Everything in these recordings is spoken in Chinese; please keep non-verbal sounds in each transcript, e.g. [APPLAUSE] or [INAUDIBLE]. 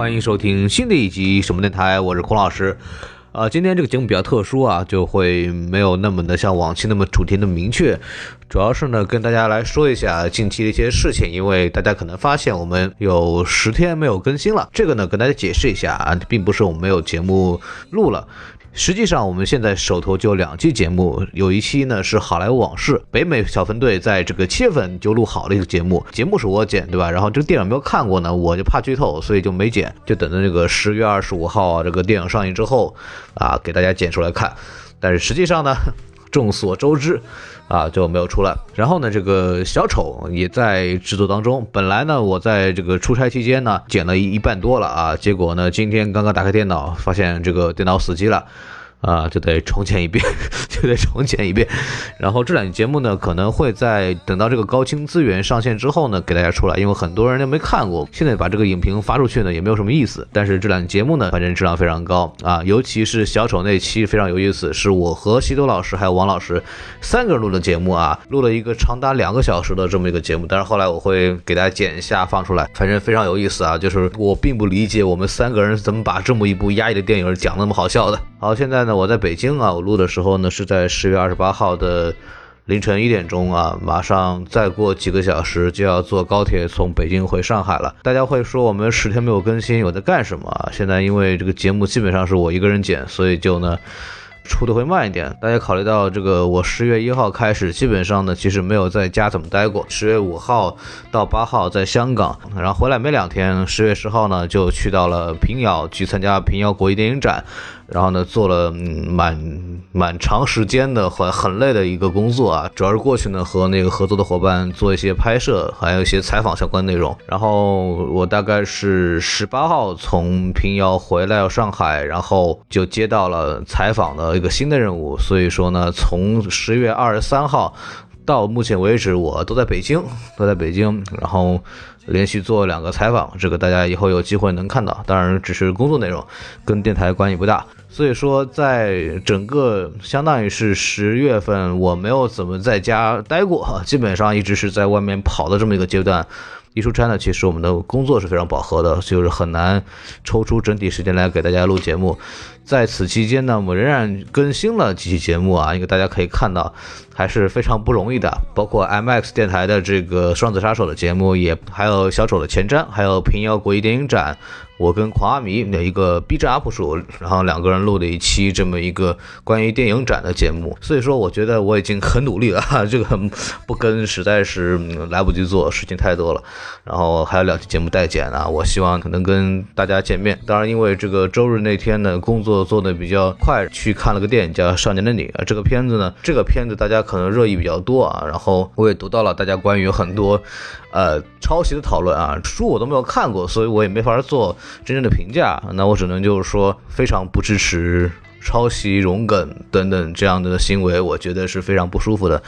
欢迎收听新的一集什么电台，我是孔老师。啊，今天这个节目比较特殊啊，就会没有那么的像往期那么主题那么明确，主要是呢跟大家来说一下近期的一些事情，因为大家可能发现我们有十天没有更新了，这个呢跟大家解释一下啊，并不是我们没有节目录了。实际上，我们现在手头就两期节目，有一期呢是《好莱坞往事》，北美小分队在这个七月份就录好了一个节目，节目是我剪，对吧？然后这个电影没有看过呢，我就怕剧透，所以就没剪，就等着这个十月二十五号啊，这个电影上映之后啊，给大家剪出来看。但是实际上呢，众所周知。啊，就没有出来。然后呢，这个小丑也在制作当中。本来呢，我在这个出差期间呢，剪了一一半多了啊。结果呢，今天刚刚打开电脑，发现这个电脑死机了。啊，就得重剪一遍，[LAUGHS] 就得重剪一遍。然后这两期节目呢，可能会在等到这个高清资源上线之后呢，给大家出来。因为很多人都没看过，现在把这个影评发出去呢，也没有什么意思。但是这两期节目呢，反正质量非常高啊，尤其是小丑那期非常有意思，是我和西多老师还有王老师三个人录的节目啊，录了一个长达两个小时的这么一个节目。但是后来我会给大家剪一下放出来，反正非常有意思啊。就是我并不理解我们三个人怎么把这么一部压抑的电影讲那么好笑的。好，现在呢。我在北京啊，我录的时候呢是在十月二十八号的凌晨一点钟啊，马上再过几个小时就要坐高铁从北京回上海了。大家会说我们十天没有更新，我在干什么？现在因为这个节目基本上是我一个人剪，所以就呢。出的会慢一点，大家考虑到这个，我十月一号开始，基本上呢，其实没有在家怎么待过。十月五号到八号在香港，然后回来没两天，十月十号呢就去到了平遥去参加平遥国际电影展，然后呢做了嗯蛮蛮长时间的很很累的一个工作啊，主要是过去呢和那个合作的伙伴做一些拍摄，还有一些采访相关内容。然后我大概是十八号从平遥回来上海，然后就接到了采访的。一个新的任务，所以说呢，从十月二十三号到目前为止，我都在北京，都在北京，然后连续做两个采访，这个大家以后有机会能看到，当然只是工作内容，跟电台关系不大。所以说，在整个相当于是十月份，我没有怎么在家待过，基本上一直是在外面跑的这么一个阶段。一出差呢，其实我们的工作是非常饱和的，就是很难抽出整体时间来给大家录节目。在此期间呢，我们仍然更新了几期节目啊，因为大家可以看到还是非常不容易的。包括 MX 电台的这个双子杀手的节目，也还有小丑的前瞻，还有平遥国际电影展。我跟狂阿迷的一个 B 站 UP 主，然后两个人录的一期这么一个关于电影展的节目，所以说我觉得我已经很努力了，这个不跟实在是来不及做，事情太多了。然后还有两期节目待剪啊，我希望能跟大家见面。当然，因为这个周日那天呢，工作做的比较快，去看了个电影叫《少年的你》啊，这个片子呢，这个片子大家可能热议比较多啊，然后我也读到了大家关于很多。呃，抄袭的讨论啊，书我都没有看过，所以我也没法做真正的评价。那我只能就是说，非常不支持抄袭、融梗等等这样的行为，我觉得是非常不舒服的。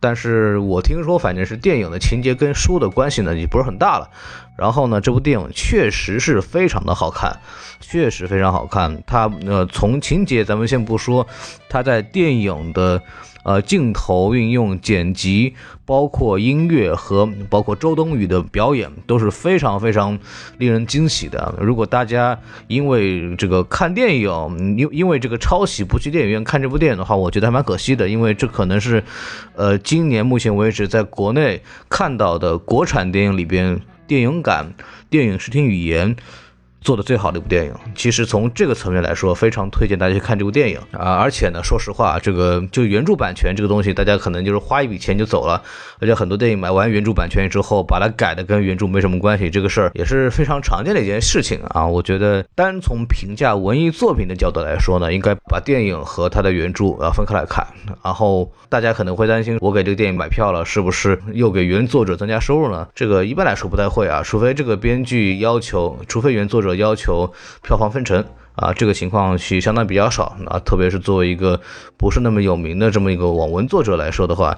但是我听说，反正是电影的情节跟书的关系呢，也不是很大了。然后呢，这部电影确实是非常的好看，确实非常好看。它呃，从情节咱们先不说，它在电影的。呃，镜头运用、剪辑，包括音乐和包括周冬雨的表演都是非常非常令人惊喜的。如果大家因为这个看电影，因因为这个抄袭不去电影院看这部电影的话，我觉得还蛮可惜的，因为这可能是，呃，今年目前为止在国内看到的国产电影里边电影感、电影视听语言。做的最好的一部电影，其实从这个层面来说，非常推荐大家去看这部电影啊！而且呢，说实话，这个就原著版权这个东西，大家可能就是花一笔钱就走了，而且很多电影买完原著版权之后，把它改的跟原著没什么关系，这个事儿也是非常常见的一件事情啊！我觉得单从评价文艺作品的角度来说呢，应该把电影和它的原著啊分开来看。然后大家可能会担心，我给这个电影买票了，是不是又给原作者增加收入呢？这个一般来说不太会啊，除非这个编剧要求，除非原作者。要求票房分成啊，这个情况是相当比较少啊，特别是作为一个不是那么有名的这么一个网文作者来说的话，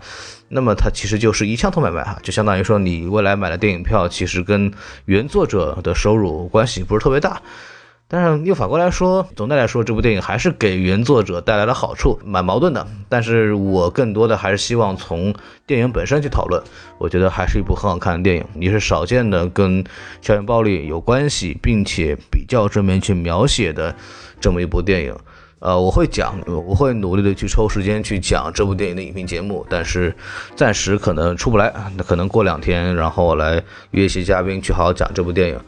那么它其实就是一枪头买卖哈，就相当于说你未来买的电影票，其实跟原作者的收入关系不是特别大。但是又反过来说，总的来说，这部电影还是给原作者带来了好处，蛮矛盾的。但是我更多的还是希望从电影本身去讨论。我觉得还是一部很好看的电影，也是少见的跟校园暴力有关系，并且比较正面去描写的这么一部电影。呃，我会讲，我会努力的去抽时间去讲这部电影的影评节目，但是暂时可能出不来，那可能过两天，然后我来约一些嘉宾去好好讲这部电影。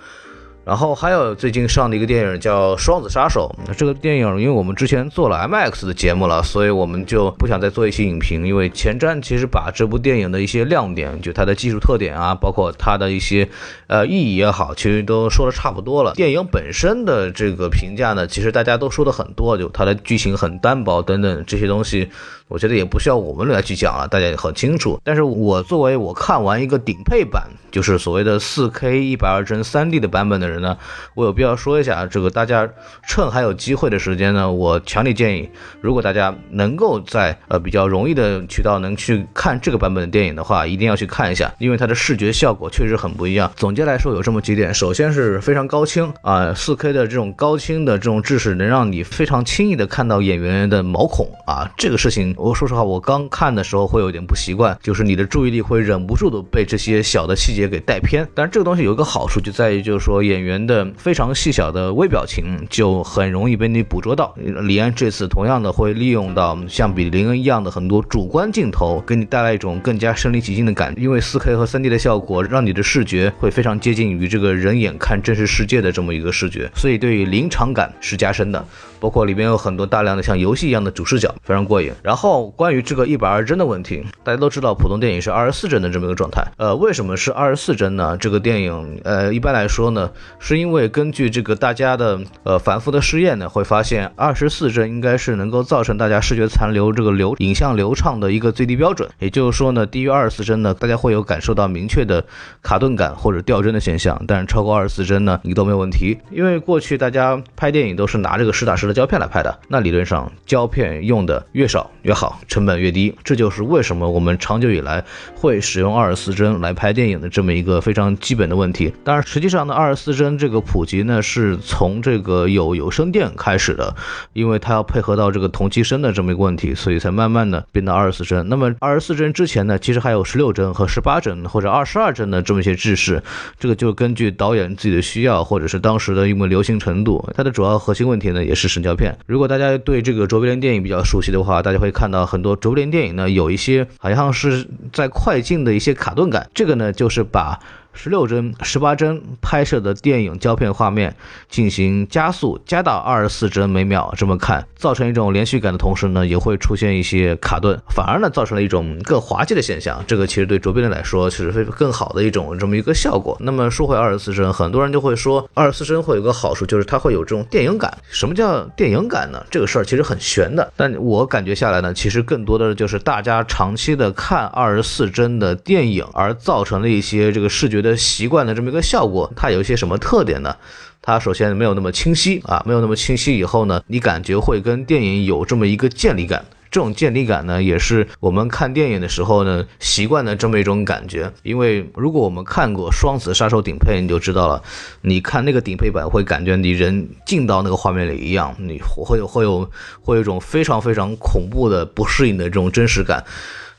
然后还有最近上的一个电影叫《双子杀手》，这个电影因为我们之前做了 MX 的节目了，所以我们就不想再做一些影评，因为前瞻其实把这部电影的一些亮点，就它的技术特点啊，包括它的一些呃意义也好，其实都说的差不多了。电影本身的这个评价呢，其实大家都说的很多，就它的剧情很单薄等等这些东西。我觉得也不需要我们来去讲了，大家也很清楚。但是我作为我看完一个顶配版，就是所谓的四 K 一百二帧三 D 的版本的人呢，我有必要说一下，这个大家趁还有机会的时间呢，我强烈建议，如果大家能够在呃比较容易的渠道能去看这个版本的电影的话，一定要去看一下，因为它的视觉效果确实很不一样。总结来说有这么几点，首先是非常高清啊，四 K 的这种高清的这种制式能让你非常轻易的看到演员的毛孔啊，这个事情。我说实话，我刚看的时候会有点不习惯，就是你的注意力会忍不住的被这些小的细节给带偏。但是这个东西有一个好处，就在于就是说演员的非常细小的微表情就很容易被你捕捉到。李安这次同样的会利用到像比林恩一样的很多主观镜头，给你带来一种更加身临其境的感觉。因为 4K 和 3D 的效果，让你的视觉会非常接近于这个人眼看真实世界的这么一个视觉，所以对于临场感是加深的。包括里面有很多大量的像游戏一样的主视角，非常过瘾。然后关于这个一百二十帧的问题，大家都知道普通电影是二十四帧的这么一个状态。呃，为什么是二十四帧呢？这个电影，呃，一般来说呢，是因为根据这个大家的呃反复的试验呢，会发现二十四帧应该是能够造成大家视觉残留这个流影像流畅的一个最低标准。也就是说呢，低于二十四帧呢，大家会有感受到明确的卡顿感或者掉帧的现象。但是超过二十四帧呢，你都没有问题。因为过去大家拍电影都是拿这个实打实。的胶片来拍的，那理论上胶片用的越少越好，成本越低。这就是为什么我们长久以来会使用二十四帧来拍电影的这么一个非常基本的问题。当然，实际上呢，二十四帧这个普及呢，是从这个有有声电开始的，因为它要配合到这个同期声的这么一个问题，所以才慢慢的变到二十四帧。那么二十四帧之前呢，其实还有十六帧和十八帧或者二十二帧的这么一些制式，这个就根据导演自己的需要或者是当时的因为流行程度，它的主要核心问题呢，也是。胶片，如果大家对这个卓别林电影比较熟悉的话，大家会看到很多卓别林电影呢，有一些好像是在快进的一些卡顿感，这个呢就是把。十六帧、十八帧拍摄的电影胶片画面进行加速，加到二十四帧每秒，这么看，造成一种连续感的同时呢，也会出现一些卡顿，反而呢，造成了一种更滑稽的现象。这个其实对卓别林来说，其实非更好的一种这么一个效果。那么说回二十四帧，很多人就会说，二十四帧会有个好处，就是它会有这种电影感。什么叫电影感呢？这个事儿其实很悬的。但我感觉下来呢，其实更多的就是大家长期的看二十四帧的电影，而造成了一些这个视觉觉得。习惯的这么一个效果，它有一些什么特点呢？它首先没有那么清晰啊，没有那么清晰以后呢，你感觉会跟电影有这么一个建立感。这种建立感呢，也是我们看电影的时候呢习惯的这么一种感觉。因为如果我们看过《双子杀手》顶配，你就知道了，你看那个顶配版会感觉你人进到那个画面里一样，你会有会有会有一种非常非常恐怖的不适应的这种真实感。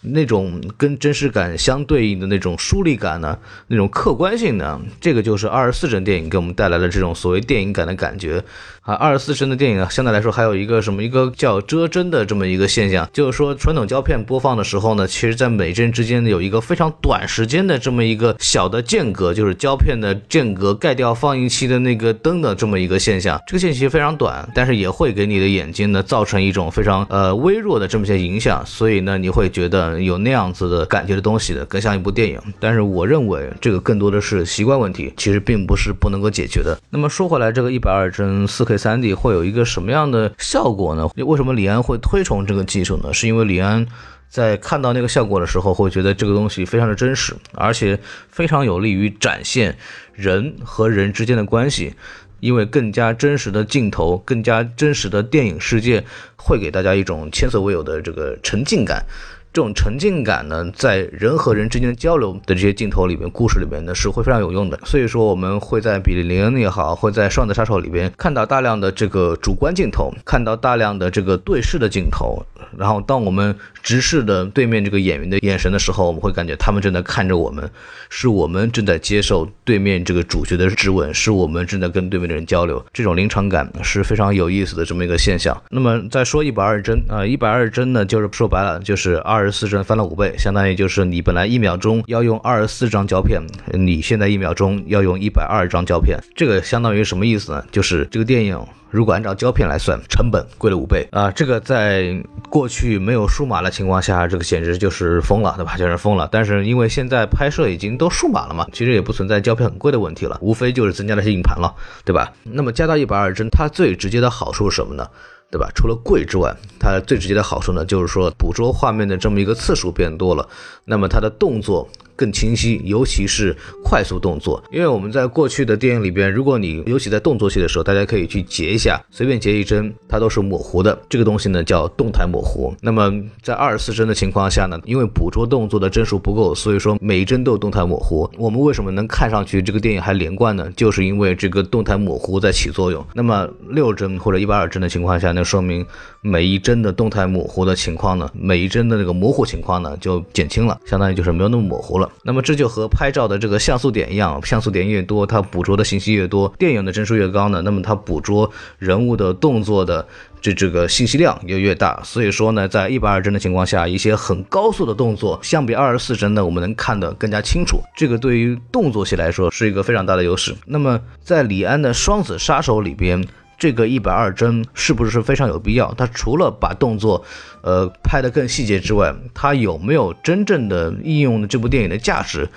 那种跟真实感相对应的那种疏离感呢，那种客观性呢，这个就是二十四帧电影给我们带来的这种所谓电影感的感觉。啊，二十四帧的电影啊，相对来说还有一个什么一个叫遮帧的这么一个现象，就是说传统胶片播放的时候呢，其实在每帧之间呢有一个非常短时间的这么一个小的间隔，就是胶片的间隔盖掉放映期的那个灯的这么一个现象。这个间隙非常短，但是也会给你的眼睛呢造成一种非常呃微弱的这么些影响，所以呢你会觉得有那样子的感觉的东西的更像一部电影。但是我认为这个更多的是习惯问题，其实并不是不能够解决的。那么说回来，这个一百二帧四 K。三 D 会有一个什么样的效果呢？为什么李安会推崇这个技术呢？是因为李安在看到那个效果的时候，会觉得这个东西非常的真实，而且非常有利于展现人和人之间的关系。因为更加真实的镜头，更加真实的电影世界，会给大家一种前所未有的这个沉浸感。这种沉浸感呢，在人和人之间交流的这些镜头里面、故事里面呢，是会非常有用的。所以说，我们会在《比利林恩》也好，会在《双子杀手》里边看到大量的这个主观镜头，看到大量的这个对视的镜头。然后，当我们直视的对面这个演员的眼神的时候，我们会感觉他们正在看着我们，是我们正在接受对面这个主角的质问，是我们正在跟对面的人交流。这种临场感是非常有意思的这么一个现象。那么再说一百二十帧啊，一百二十帧呢，就是说白了就是二二十四帧翻了五倍，相当于就是你本来一秒钟要用二十四张胶片，你现在一秒钟要用一百二十张胶片，这个相当于什么意思呢？就是这个电影。如果按照胶片来算，成本贵了五倍啊！这个在过去没有数码的情况下，这个简直就是疯了，对吧？就是疯了。但是因为现在拍摄已经都数码了嘛，其实也不存在胶片很贵的问题了，无非就是增加了些硬盘了，对吧？那么加到一百二十帧，它最直接的好处是什么呢？对吧？除了贵之外，它最直接的好处呢，就是说捕捉画面的这么一个次数变多了，那么它的动作。更清晰，尤其是快速动作，因为我们在过去的电影里边，如果你尤其在动作戏的时候，大家可以去截一下，随便截一帧，它都是模糊的。这个东西呢叫动态模糊。那么在二十四帧的情况下呢，因为捕捉动作的帧数不够，所以说每一帧都有动态模糊。我们为什么能看上去这个电影还连贯呢？就是因为这个动态模糊在起作用。那么六帧或者一百二帧的情况下呢，那说明每一帧的动态模糊的情况呢，每一帧的那个模糊情况呢就减轻了，相当于就是没有那么模糊了。那么这就和拍照的这个像素点一样，像素点越多，它捕捉的信息越多，电影的帧数越高呢，那么它捕捉人物的动作的这这个信息量也越大。所以说呢，在一百二帧的情况下，一些很高速的动作，相比二十四帧呢，我们能看得更加清楚。这个对于动作戏来说是一个非常大的优势。那么在李安的《双子杀手》里边。这个一百二帧是不是非常有必要？它除了把动作，呃，拍得更细节之外，它有没有真正的应用这部电影的价值？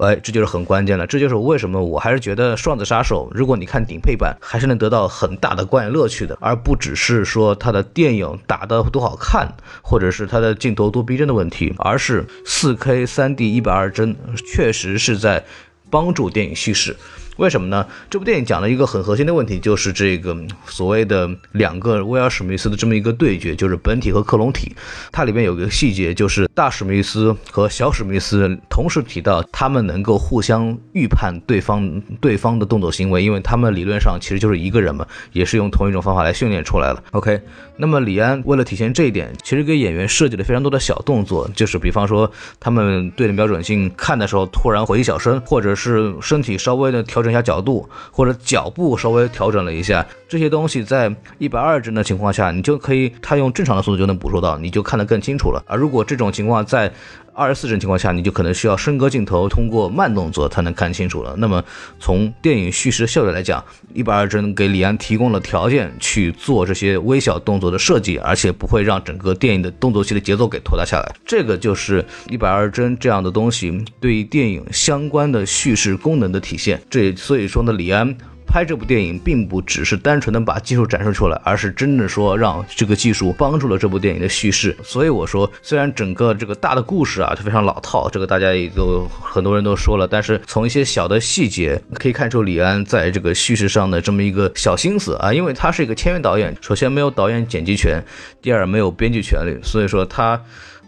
哎，这就是很关键了。这就是为什么我还是觉得《双子杀手》，如果你看顶配版，还是能得到很大的观影乐趣的，而不只是说它的电影打得多好看，或者是它的镜头多逼真的问题，而是四 K 三 D 一百二帧确实是在帮助电影叙事。为什么呢？这部电影讲了一个很核心的问题，就是这个所谓的两个威尔史密斯的这么一个对决，就是本体和克隆体。它里面有个细节，就是大史密斯和小史密斯同时提到，他们能够互相预判对方对方的动作行为，因为他们理论上其实就是一个人嘛，也是用同一种方法来训练出来了。OK，那么李安为了体现这一点，其实给演员设计了非常多的小动作，就是比方说他们对着瞄准镜看的时候，突然回一小声，或者是身体稍微的调。整一下角度，或者脚步稍微调整了一下，这些东西在一百二帧的情况下，你就可以，它用正常的速度就能捕捉到，你就看得更清楚了。而如果这种情况在二十四帧情况下，你就可能需要升格镜头，通过慢动作才能看清楚了。那么从电影叙事效率来讲，一百二帧给李安提供了条件去做这些微小动作的设计，而且不会让整个电影的动作戏的节奏给拖沓下来。这个就是一百二帧这样的东西对于电影相关的叙事功能的体现。这也所以说呢，李安。拍这部电影并不只是单纯的把技术展示出来，而是真的说让这个技术帮助了这部电影的叙事。所以我说，虽然整个这个大的故事啊就非常老套，这个大家也都很多人都说了，但是从一些小的细节可以看出李安在这个叙事上的这么一个小心思啊，因为他是一个签约导演，首先没有导演剪辑权，第二没有编剧权利，所以说他。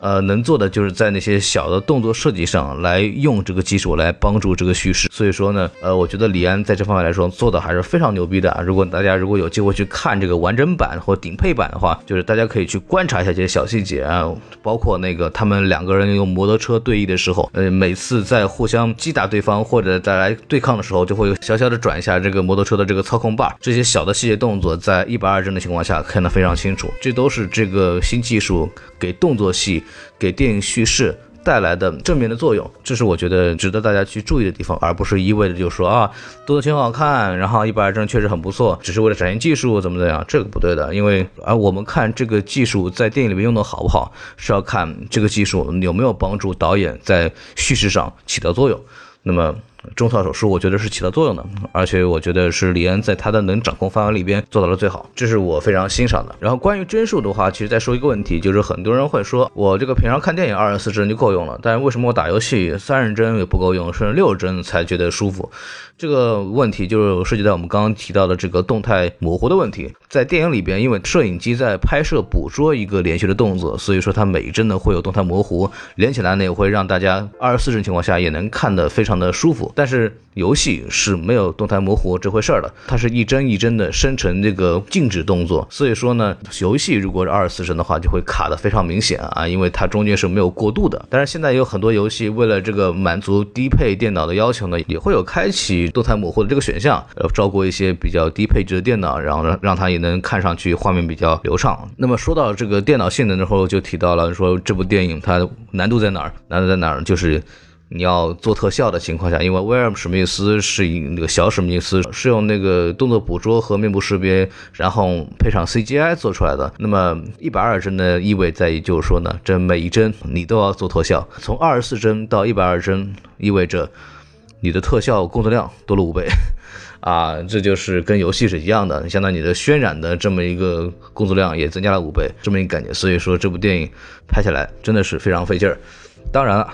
呃，能做的就是在那些小的动作设计上来用这个技术来帮助这个叙事。所以说呢，呃，我觉得李安在这方面来说做的还是非常牛逼的。如果大家如果有机会去看这个完整版或顶配版的话，就是大家可以去观察一下这些小细节啊，包括那个他们两个人用摩托车对弈的时候，呃，每次在互相击打对方或者再来对抗的时候，就会小小的转一下这个摩托车的这个操控把，这些小的细节动作在一百二帧的情况下看得非常清楚。这都是这个新技术给动作戏。给电影叙事带来的正面的作用，这是我觉得值得大家去注意的地方，而不是一味的就说啊，多多挺好看，然后一百二帧确实很不错，只是为了展现技术怎么怎么样，这个不对的，因为而我们看这个技术在电影里面用的好不好，是要看这个技术有没有帮助导演在叙事上起到作用。那么。中操手术，我觉得是起到作用的，而且我觉得是李安在他的能掌控范围里边做到了最好，这是我非常欣赏的。然后关于帧数的话，其实再说一个问题，就是很多人会说我这个平常看电影二十四帧就够用了，但是为什么我打游戏三十帧也不够用，甚至六十帧才觉得舒服？这个问题就是涉及到我们刚刚提到的这个动态模糊的问题。在电影里边，因为摄影机在拍摄捕捉一个连续的动作，所以说它每一帧呢会有动态模糊，连起来呢也会让大家二十四帧情况下也能看得非常的舒服。但是游戏是没有动态模糊这回事儿的，它是一帧一帧的生成这个静止动作，所以说呢，游戏如果是二十四帧的话，就会卡得非常明显啊，因为它中间是没有过渡的。但是现在有很多游戏为了这个满足低配电脑的要求呢，也会有开启。动态模糊的这个选项，呃，照顾一些比较低配置的电脑，然后让让它也能看上去画面比较流畅。那么说到这个电脑性能的时候，就提到了说这部电影它难度在哪儿？难度在哪儿？就是你要做特效的情况下，因为威尔史密斯是以那个小史密斯是用那个动作捕捉和面部识别，然后配上 CGI 做出来的。那么一百二帧的意味在于，就是说呢，这每一帧你都要做特效，从二十四帧到一百二帧，意味着。你的特效工作量多了五倍，[LAUGHS] 啊，这就是跟游戏是一样的，相当于你的渲染的这么一个工作量也增加了五倍，这么一个感觉。所以说这部电影拍下来真的是非常费劲儿。当然了，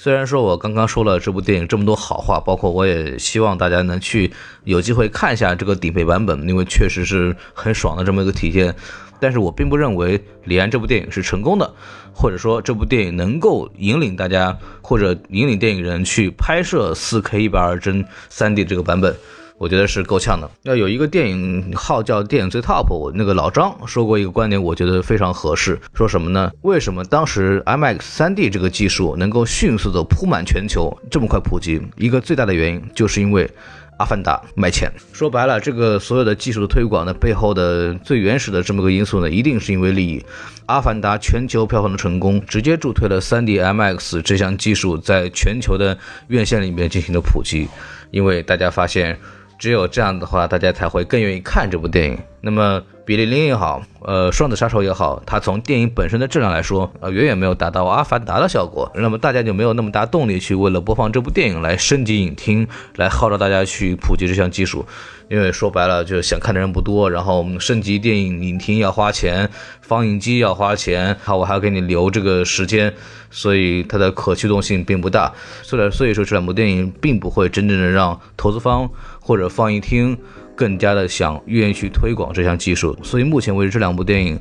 虽然说我刚刚说了这部电影这么多好话，包括我也希望大家能去有机会看一下这个顶配版本，因为确实是很爽的这么一个体现。但是我并不认为李安这部电影是成功的，或者说这部电影能够引领大家或者引领电影人去拍摄 4K 一百二帧 3D 这个版本，我觉得是够呛的。要有一个电影号叫电影最 top，我那个老张说过一个观点，我觉得非常合适。说什么呢？为什么当时 IMAX 3D 这个技术能够迅速的铺满全球，这么快普及？一个最大的原因就是因为。阿凡达卖钱，说白了，这个所有的技术的推广呢，背后的最原始的这么个因素呢，一定是因为利益。阿凡达全球票房的成功，直接助推了 3D IMAX 这项技术在全球的院线里面进行了普及，因为大家发现。只有这样的话，大家才会更愿意看这部电影。那么，比利林也好，呃，双子杀手也好，它从电影本身的质量来说，呃，远远没有达到阿凡达的效果。那么，大家就没有那么大动力去为了播放这部电影来升级影厅，来号召大家去普及这项技术。因为说白了，就想看的人不多，然后我们升级电影影厅要花钱，放映机要花钱，好，我还要给你留这个时间，所以它的可驱动性并不大。所以，所以说这两部电影并不会真正的让投资方或者放映厅更加的想愿意去推广这项技术。所以，目前为止这两部电影。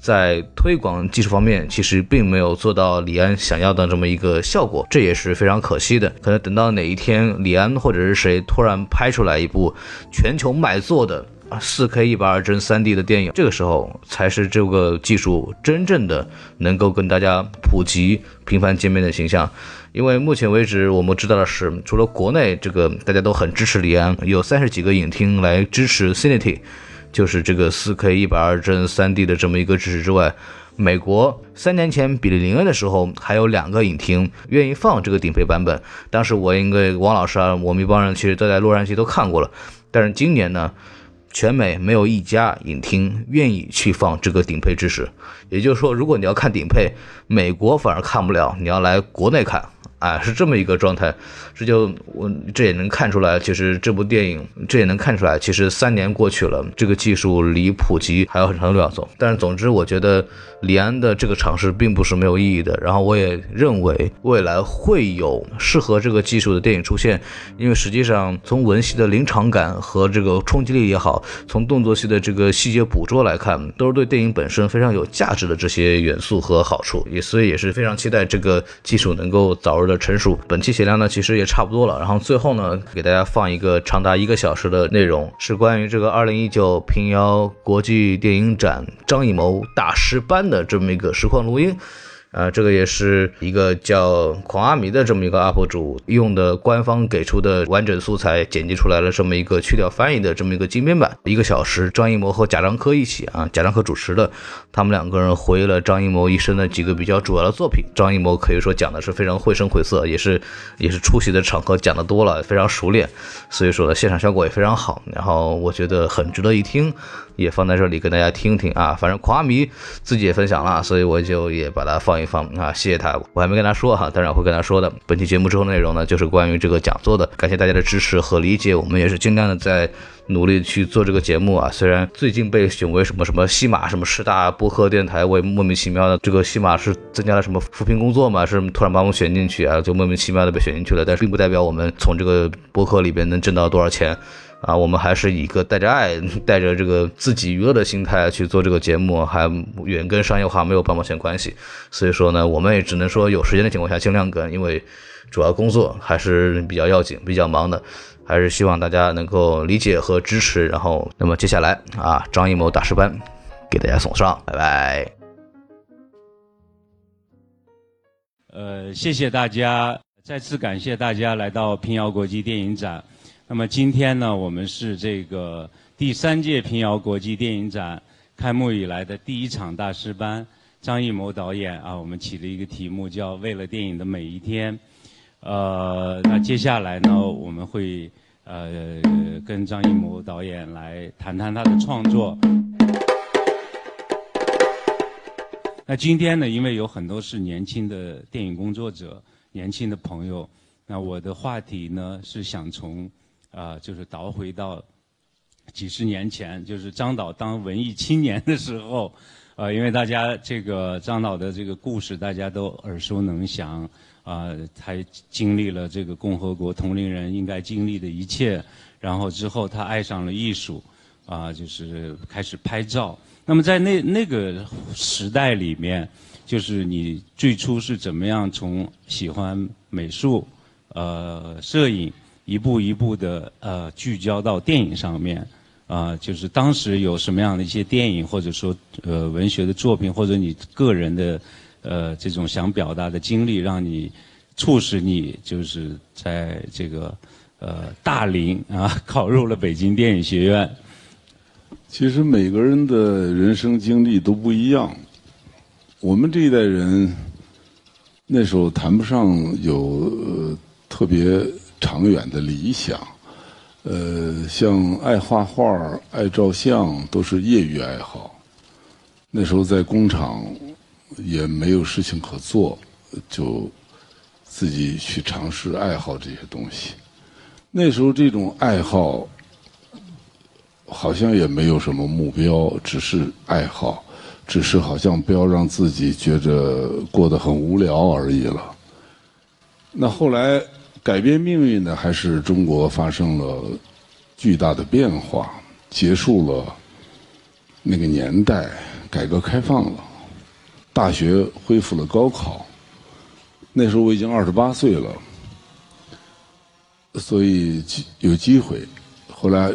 在推广技术方面，其实并没有做到李安想要的这么一个效果，这也是非常可惜的。可能等到哪一天，李安或者是谁突然拍出来一部全球卖座的啊四 K 一百二帧三 D 的电影，这个时候才是这个技术真正的能够跟大家普及、频繁见面的形象。因为目前为止，我们知道的是，除了国内这个大家都很支持李安，有三十几个影厅来支持 Cinity。就是这个四 K 一百二帧三 D 的这么一个支持之外，美国三年前比利林恩的时候，还有两个影厅愿意放这个顶配版本。当时我应该王老师啊，我们一帮人其实都在洛杉矶都看过了。但是今年呢，全美没有一家影厅愿意去放这个顶配支持。也就是说，如果你要看顶配，美国反而看不了，你要来国内看。啊，是这么一个状态，这就我这也能看出来，其实这部电影这也能看出来，其实三年过去了，这个技术离普及还有很长的路要走。但是总之，我觉得李安的这个尝试并不是没有意义的。然后我也认为未来会有适合这个技术的电影出现，因为实际上从文戏的临场感和这个冲击力也好，从动作戏的这个细节捕捉来看，都是对电影本身非常有价值的这些元素和好处。也所以也是非常期待这个技术能够早日的。成熟，本期血量呢其实也差不多了。然后最后呢，给大家放一个长达一个小时的内容，是关于这个二零一九平遥国际电影展张艺谋大师班的这么一个实况录音。呃，这个也是一个叫狂阿弥的这么一个 UP 主用的官方给出的完整素材剪辑出来了这么一个去掉翻译的这么一个精编版，一个小时，张艺谋和贾樟柯一起啊，贾樟柯主持的，他们两个人回忆了张艺谋一生的几个比较主要的作品。张艺谋可以说讲的是非常绘声绘色，也是也是出席的场合讲的多了，非常熟练，所以说呢，现场效果也非常好，然后我觉得很值得一听。也放在这里跟大家听听啊，反正狂阿弥自己也分享了，所以我就也把它放一。一方啊，谢谢他，我还没跟他说哈，当然会跟他说的。本期节目之后内容呢，就是关于这个讲座的，感谢大家的支持和理解，我们也是尽量的在努力去做这个节目啊。虽然最近被选为什么什么西马什么十大播客电台，我也莫名其妙的，这个西马是增加了什么扶贫工作嘛，是突然把我们选进去啊，就莫名其妙的被选进去了，但是并不代表我们从这个播客里边能挣到多少钱。啊，我们还是以一个带着爱、带着这个自己娱乐的心态去做这个节目，还远跟商业化没有半毛钱关系。所以说呢，我们也只能说有时间的情况下尽量跟，因为主要工作还是比较要紧、比较忙的，还是希望大家能够理解和支持。然后，那么接下来啊，张艺谋大师班给大家送上，拜拜。呃，谢谢大家，再次感谢大家来到平遥国际电影展。那么今天呢，我们是这个第三届平遥国际电影展开幕以来的第一场大师班。张艺谋导演啊，我们起了一个题目叫“为了电影的每一天”。呃，那接下来呢，我们会呃跟张艺谋导演来谈谈他的创作。那今天呢，因为有很多是年轻的电影工作者、年轻的朋友，那我的话题呢是想从。啊，就是倒回到几十年前，就是张导当文艺青年的时候，呃，因为大家这个张导的这个故事大家都耳熟能详，啊，他经历了这个共和国同龄人应该经历的一切，然后之后他爱上了艺术，啊，就是开始拍照。那么在那那个时代里面，就是你最初是怎么样从喜欢美术，呃，摄影。一步一步的呃聚焦到电影上面，啊，就是当时有什么样的一些电影或者说呃文学的作品，或者你个人的呃这种想表达的经历，让你促使你就是在这个呃大龄啊 [LAUGHS] 考入了北京电影学院。其实每个人的人生经历都不一样，我们这一代人那时候谈不上有呃特别。长远的理想，呃，像爱画画、爱照相，都是业余爱好。那时候在工厂也没有事情可做，就自己去尝试爱好这些东西。那时候这种爱好好像也没有什么目标，只是爱好，只是好像不要让自己觉着过得很无聊而已了。那后来。改变命运的还是中国发生了巨大的变化，结束了那个年代，改革开放了，大学恢复了高考。那时候我已经二十八岁了，所以有机会。后来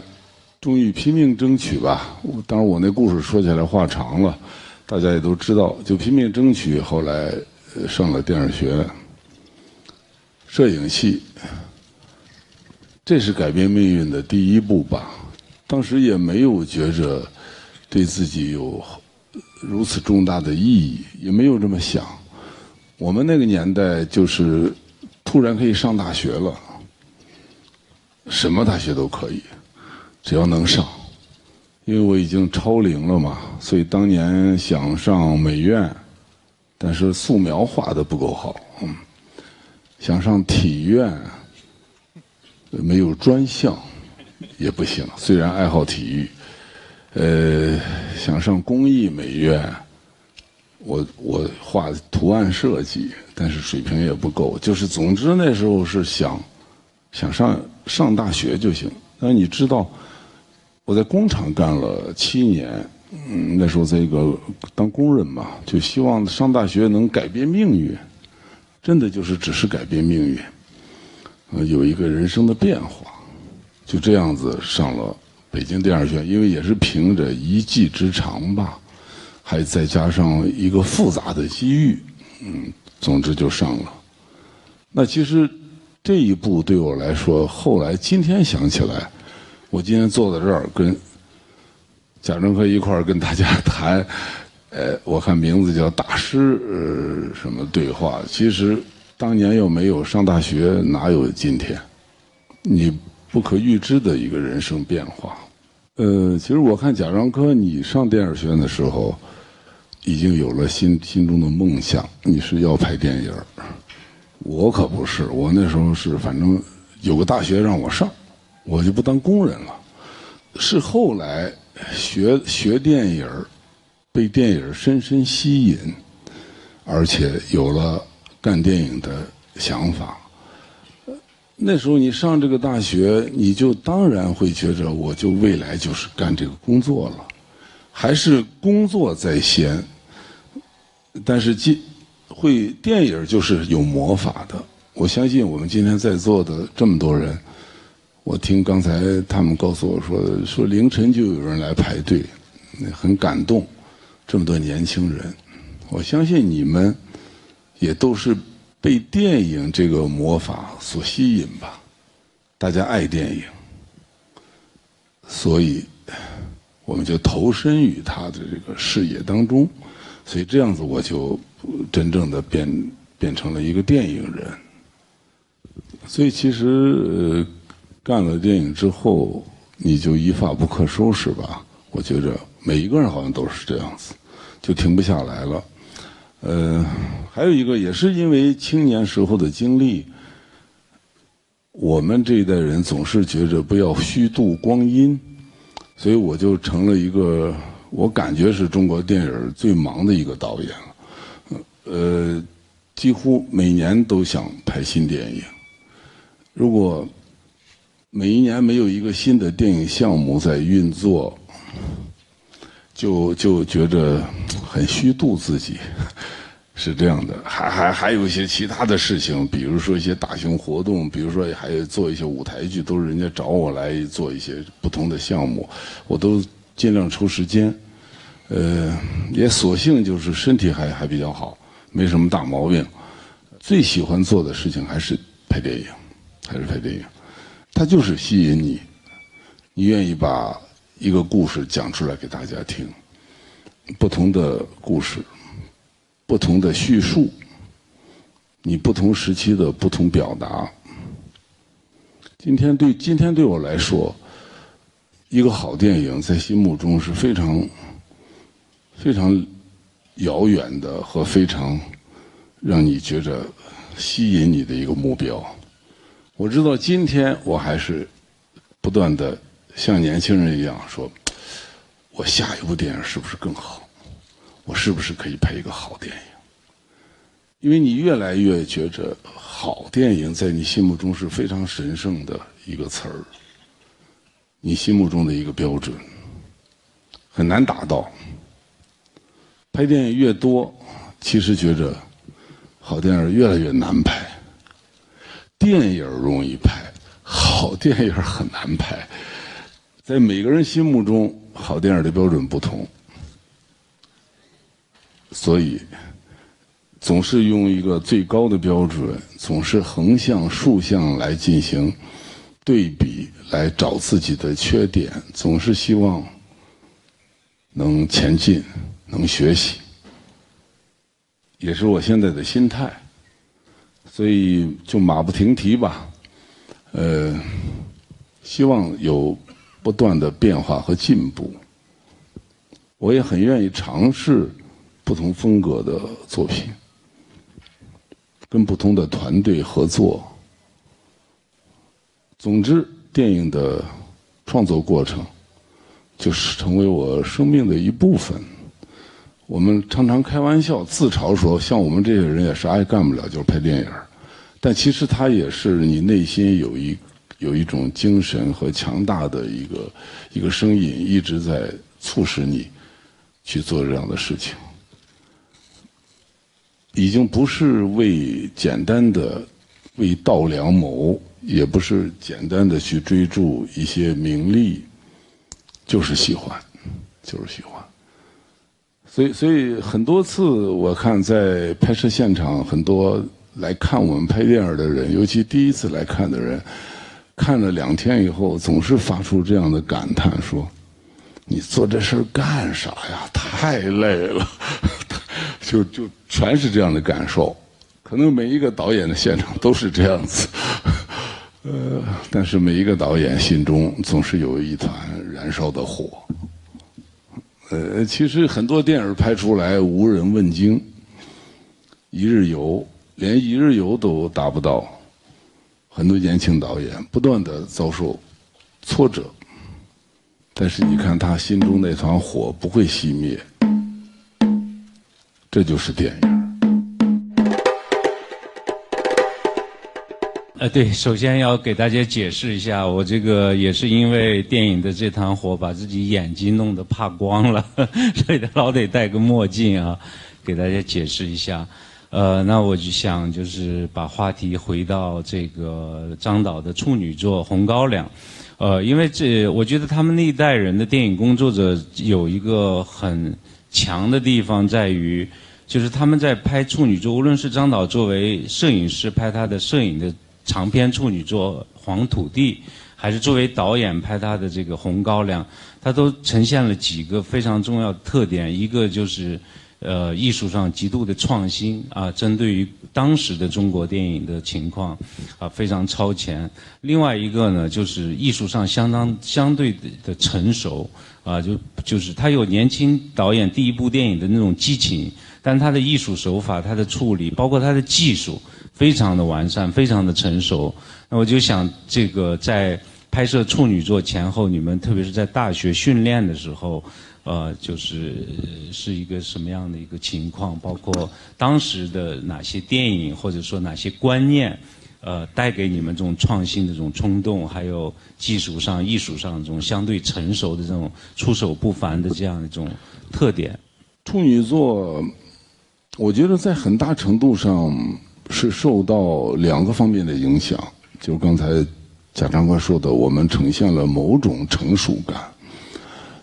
终于拼命争取吧。当然，我那故事说起来话长了，大家也都知道。就拼命争取，后来上了电影学院。摄影系，这是改变命运的第一步吧。当时也没有觉着对自己有如此重大的意义，也没有这么想。我们那个年代就是突然可以上大学了，什么大学都可以，只要能上。因为我已经超龄了嘛，所以当年想上美院，但是素描画的不够好，想上体院，没有专项也不行。虽然爱好体育，呃，想上工艺美院，我我画图案设计，但是水平也不够。就是总之那时候是想想上上大学就行。那你知道我在工厂干了七年，嗯，那时候在一个当工人嘛，就希望上大学能改变命运。真的就是只是改变命运，呃，有一个人生的变化，就这样子上了北京电影学院，因为也是凭着一技之长吧，还再加上一个复杂的机遇，嗯，总之就上了。那其实这一步对我来说，后来今天想起来，我今天坐在这儿跟贾樟柯一块儿跟大家谈。呃，我看名字叫大师，什么对话？其实当年又没有上大学，哪有今天？你不可预知的一个人生变化。呃，其实我看贾樟柯，你上电影学院的时候，已经有了心心中的梦想，你是要拍电影。我可不是，我那时候是反正有个大学让我上，我就不当工人了。是后来学学电影，被电影深深吸引，而且有了干电影的想法。那时候你上这个大学，你就当然会觉着，我就未来就是干这个工作了，还是工作在先。但是今会电影就是有魔法的，我相信我们今天在座的这么多人，我听刚才他们告诉我说，说凌晨就有人来排队，很感动，这么多年轻人，我相信你们也都是。被电影这个魔法所吸引吧，大家爱电影，所以我们就投身于他的这个事业当中，所以这样子我就真正的变变成了一个电影人。所以其实呃，干了电影之后，你就一发不可收拾吧？我觉着每一个人好像都是这样子，就停不下来了。呃，还有一个也是因为青年时候的经历，我们这一代人总是觉着不要虚度光阴，所以我就成了一个我感觉是中国电影最忙的一个导演了。呃，几乎每年都想拍新电影，如果每一年没有一个新的电影项目在运作。就就觉着很虚度自己，是这样的。还还还有一些其他的事情，比如说一些大型活动，比如说还做一些舞台剧，都是人家找我来做一些不同的项目，我都尽量抽时间。呃，也索性就是身体还还比较好，没什么大毛病。最喜欢做的事情还是拍电影，还是拍电影。它就是吸引你，你愿意把。一个故事讲出来给大家听，不同的故事，不同的叙述，你不同时期的不同表达。今天对今天对我来说，一个好电影在心目中是非常非常遥远的和非常让你觉着吸引你的一个目标。我知道今天我还是不断的。像年轻人一样说：“我下一部电影是不是更好？我是不是可以拍一个好电影？”因为你越来越觉着好电影在你心目中是非常神圣的一个词儿，你心目中的一个标准很难达到。拍电影越多，其实觉着好电影越来越难拍。电影容易拍，好电影很难拍。在每个人心目中，好电影的标准不同，所以总是用一个最高的标准，总是横向、竖向来进行对比，来找自己的缺点，总是希望能前进，能学习，也是我现在的心态。所以就马不停蹄吧，呃，希望有。不断的变化和进步，我也很愿意尝试不同风格的作品，跟不同的团队合作。总之，电影的创作过程就是成为我生命的一部分。我们常常开玩笑自嘲说，像我们这些人也啥也干不了，就是拍电影但其实它也是你内心有一。有一种精神和强大的一个一个声音一直在促使你去做这样的事情，已经不是为简单的为道良谋，也不是简单的去追逐一些名利，就是喜欢，就是喜欢。所以，所以很多次我看在拍摄现场，很多来看我们拍电影的人，尤其第一次来看的人。看了两天以后，总是发出这样的感叹：说，你做这事儿干啥呀？太累了，[LAUGHS] 就就全是这样的感受。可能每一个导演的现场都是这样子，[LAUGHS] 呃，但是每一个导演心中总是有一团燃烧的火，呃，其实很多电影拍出来无人问津，一日游连一日游都达不到，很多年轻导演不断的遭受挫折，但是你看他心中那团火不会熄灭，这就是电影。呃，对，首先要给大家解释一下，我这个也是因为电影的这团火，把自己眼睛弄得怕光了，[LAUGHS] 所以老得戴个墨镜啊，给大家解释一下。呃，那我就想就是把话题回到这个张导的处女作《红高粱》，呃，因为这我觉得他们那一代人的电影工作者有一个很强的地方在于，就是他们在拍处女作，无论是张导作为摄影师拍他的摄影的。长篇处女作《黄土地》，还是作为导演拍他的这个《红高粱》，他都呈现了几个非常重要的特点。一个就是，呃，艺术上极度的创新啊，针对于当时的中国电影的情况，啊，非常超前。另外一个呢，就是艺术上相当相对的成熟啊，就就是他有年轻导演第一部电影的那种激情，但他的艺术手法、他的处理，包括他的技术。非常的完善，非常的成熟。那我就想，这个在拍摄处女作前后，你们特别是在大学训练的时候，呃，就是是一个什么样的一个情况？包括当时的哪些电影，或者说哪些观念，呃，带给你们这种创新的这种冲动，还有技术上、艺术上这种相对成熟的这种出手不凡的这样一种特点。处女座，我觉得在很大程度上。是受到两个方面的影响，就刚才贾长官说的，我们呈现了某种成熟感。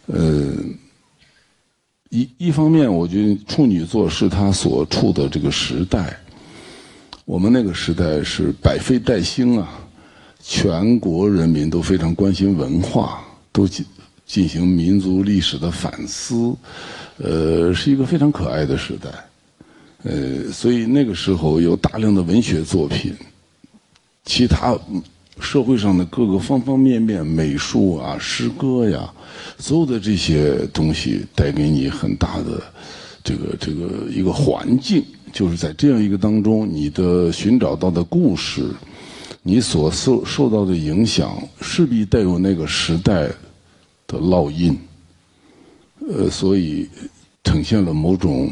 呃，一一方面，我觉得处女座是他所处的这个时代，我们那个时代是百废待兴啊，全国人民都非常关心文化，都进进行民族历史的反思，呃，是一个非常可爱的时代。呃，所以那个时候有大量的文学作品，其他社会上的各个方方面面，美术啊、诗歌呀，所有的这些东西带给你很大的这个这个一个环境，就是在这样一个当中，你的寻找到的故事，你所受受到的影响，势必带有那个时代的烙印，呃，所以呈现了某种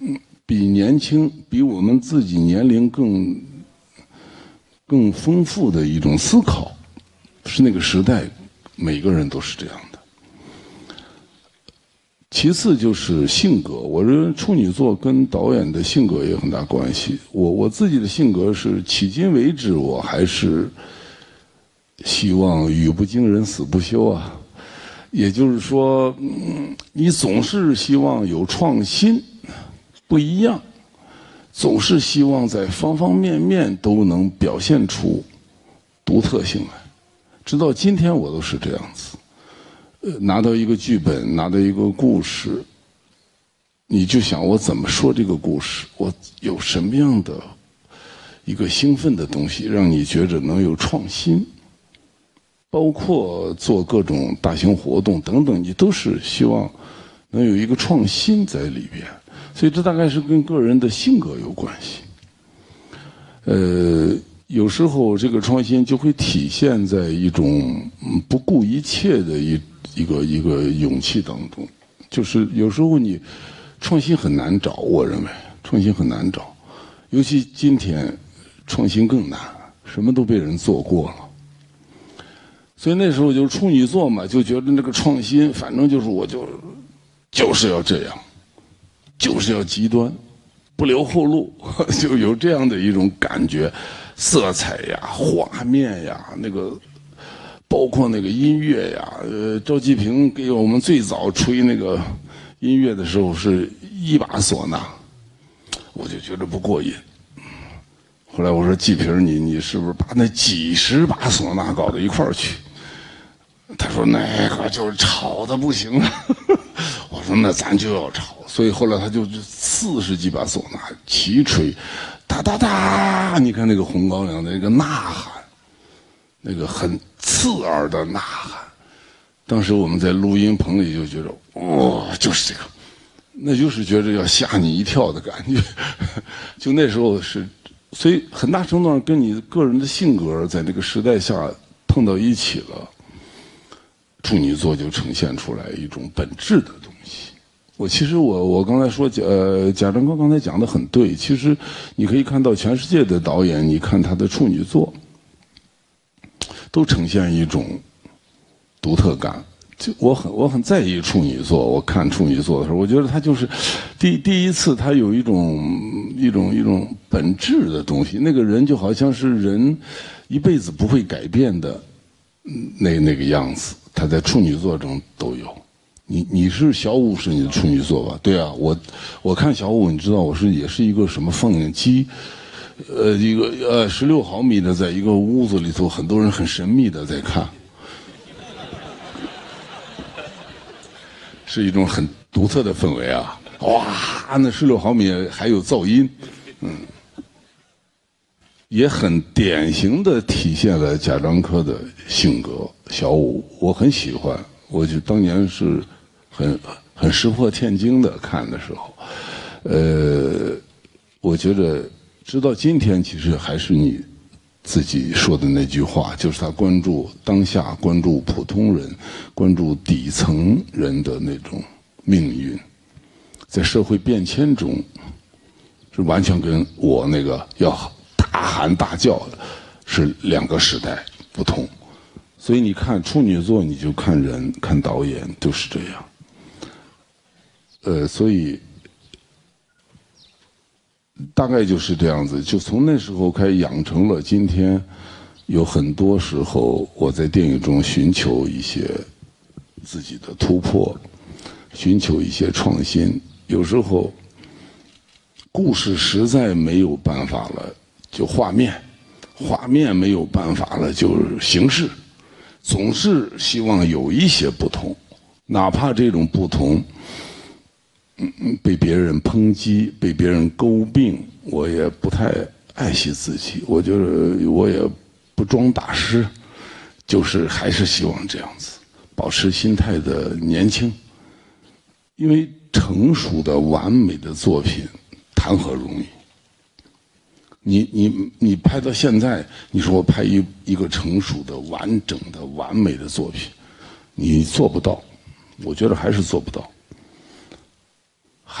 嗯。比年轻，比我们自己年龄更更丰富的一种思考，是那个时代，每个人都是这样的。其次就是性格，我认为处女座跟导演的性格也有很大关系。我我自己的性格是，迄今为止我还是希望语不惊人死不休啊，也就是说，嗯，你总是希望有创新。不一样，总是希望在方方面面都能表现出独特性来。直到今天，我都是这样子。呃，拿到一个剧本，拿到一个故事，你就想我怎么说这个故事？我有什么样的一个兴奋的东西，让你觉着能有创新？包括做各种大型活动等等，你都是希望能有一个创新在里边。所以这大概是跟个人的性格有关系。呃，有时候这个创新就会体现在一种不顾一切的一一个一个勇气当中。就是有时候你创新很难找，我认为创新很难找，尤其今天创新更难，什么都被人做过了。所以那时候就处女座嘛，就觉得那个创新，反正就是我就就是要这样。就是要极端，不留后路，[LAUGHS] 就有这样的一种感觉，色彩呀、画面呀，那个包括那个音乐呀。呃，赵季平给我们最早吹那个音乐的时候是一把唢呐，我就觉得不过瘾。后来我说季平，你你是不是把那几十把唢呐搞到一块儿去？他说那个就是吵的不行了。那咱就要吵。所以后来他就四十几把唢呐齐吹，哒哒哒！你看那个红高粱的那个呐喊，那个很刺耳的呐喊，当时我们在录音棚里就觉得，哇，就是这个，那就是觉着要吓你一跳的感觉。[LAUGHS] 就那时候是，所以很大程度上跟你个人的性格在那个时代下碰到一起了，处女座就呈现出来一种本质的东西。我其实我我刚才说呃贾樟柯刚才讲的很对，其实你可以看到全世界的导演，你看他的处女作，都呈现一种独特感。就我很我很在意处女座，我看处女座的时候，我觉得他就是第第一次，他有一种一种一种本质的东西。那个人就好像是人一辈子不会改变的那那个样子，他在处女座中都有。你你是小五是你的处女座吧？对啊，我我看小五，你知道我是也是一个什么放映机，呃，一个呃十六毫米的，在一个屋子里头，很多人很神秘的在看。是一种很独特的氛围啊！哇，那十六毫米还有噪音，嗯，也很典型的体现了贾樟柯的性格。小五，我很喜欢，我就当年是很很石破天惊的看的时候，呃，我觉得直到今天，其实还是你自己说的那句话，就是他关注当下，关注普通人，关注底层人的那种命运，在社会变迁中，是完全跟我那个要大喊大叫的是两个时代不同。所以你看处女座，你就看人，看导演都是这样。呃，所以。大概就是这样子，就从那时候开始养成了今天，有很多时候我在电影中寻求一些自己的突破，寻求一些创新。有时候故事实在没有办法了，就画面；画面没有办法了，就是形式。总是希望有一些不同，哪怕这种不同。被别人抨击，被别人诟病，我也不太爱惜自己。我觉得我也不装大师，就是还是希望这样子，保持心态的年轻。因为成熟的完美的作品谈何容易？你你你拍到现在，你说我拍一一个成熟的、完整的、完美的作品，你做不到。我觉得还是做不到。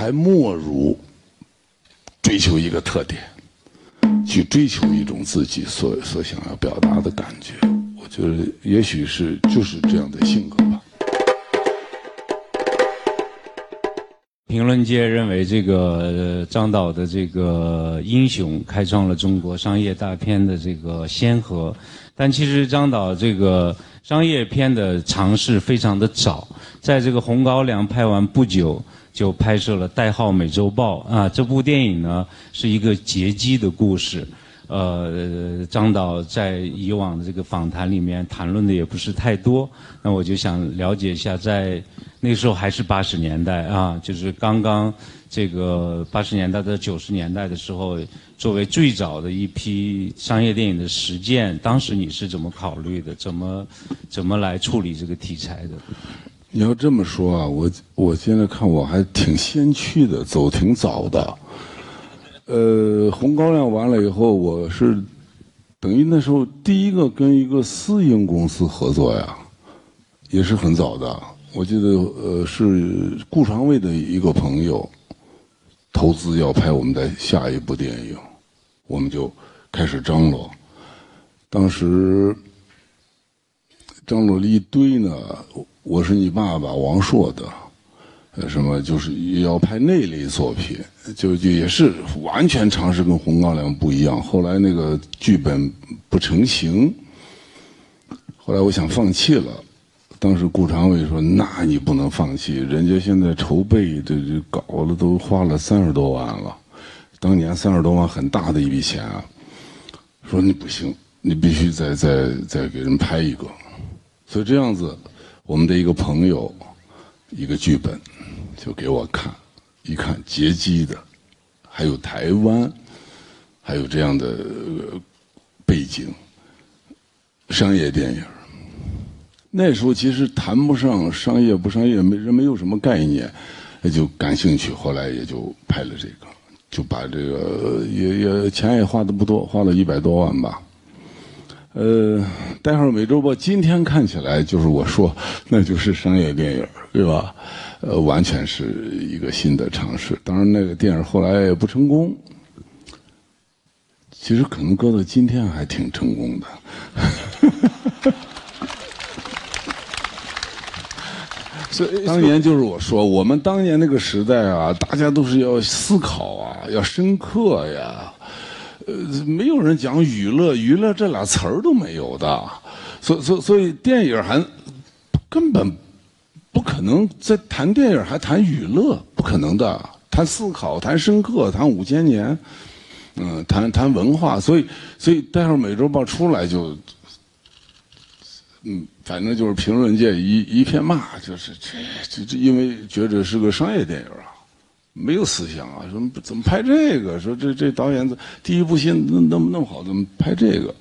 还莫如追求一个特点，去追求一种自己所所想要表达的感觉。我觉得也许是就是这样的性格吧。评论界认为，这个张导的这个《英雄》开创了中国商业大片的这个先河，但其实张导这个商业片的尝试非常的早，在这个《红高粱》拍完不久。就拍摄了《代号美洲豹》啊，这部电影呢是一个劫机的故事。呃，张导在以往的这个访谈里面谈论的也不是太多，那我就想了解一下，在那时候还是八十年代啊，就是刚刚这个八十年代到九十年代的时候，作为最早的一批商业电影的实践，当时你是怎么考虑的？怎么怎么来处理这个题材的？你要这么说啊，我我现在看我还挺先驱的，走挺早的。呃，红高粱完了以后，我是等于那时候第一个跟一个私营公司合作呀，也是很早的。我记得呃是顾长卫的一个朋友投资要拍我们的下一部电影，我们就开始张罗。当时张罗了一堆呢。我是你爸爸王朔的，呃，什么就是要拍那类作品，就就也是完全尝试跟《红高粱》不一样。后来那个剧本不成形，后来我想放弃了。当时顾长卫说：“那你不能放弃，人家现在筹备这这搞了都花了三十多万了，当年三十多万很大的一笔钱啊。”说你不行，你必须再再再给人拍一个。所以这样子。我们的一个朋友，一个剧本，就给我看，一看劫机的，还有台湾，还有这样的背景，商业电影，那时候其实谈不上商业不商业，没人没有什么概念，也就感兴趣。后来也就拍了这个，就把这个也也钱也花的不多，花了一百多万吧。呃，待会儿美洲豹今天看起来就是我说，那就是商业电影，对吧？呃，完全是一个新的尝试。当然，那个电影后来也不成功。其实可能搁到今天还挺成功的。[LAUGHS] 所以当年就是我说，我们当年那个时代啊，大家都是要思考啊，要深刻呀。呃，没有人讲娱乐，娱乐这俩词儿都没有的。所所所以电影还根本不可能在谈电影还谈娱乐，不可能的。谈思考，谈深刻，谈五千年，嗯，谈谈文化。所以所以待会儿美洲豹出来就。嗯，反正就是评论界一一片骂，就是这这这，因为觉着是个商业电影啊，没有思想啊，说怎么拍这个？说这这导演第一部戏那那么那么好，怎么拍这个？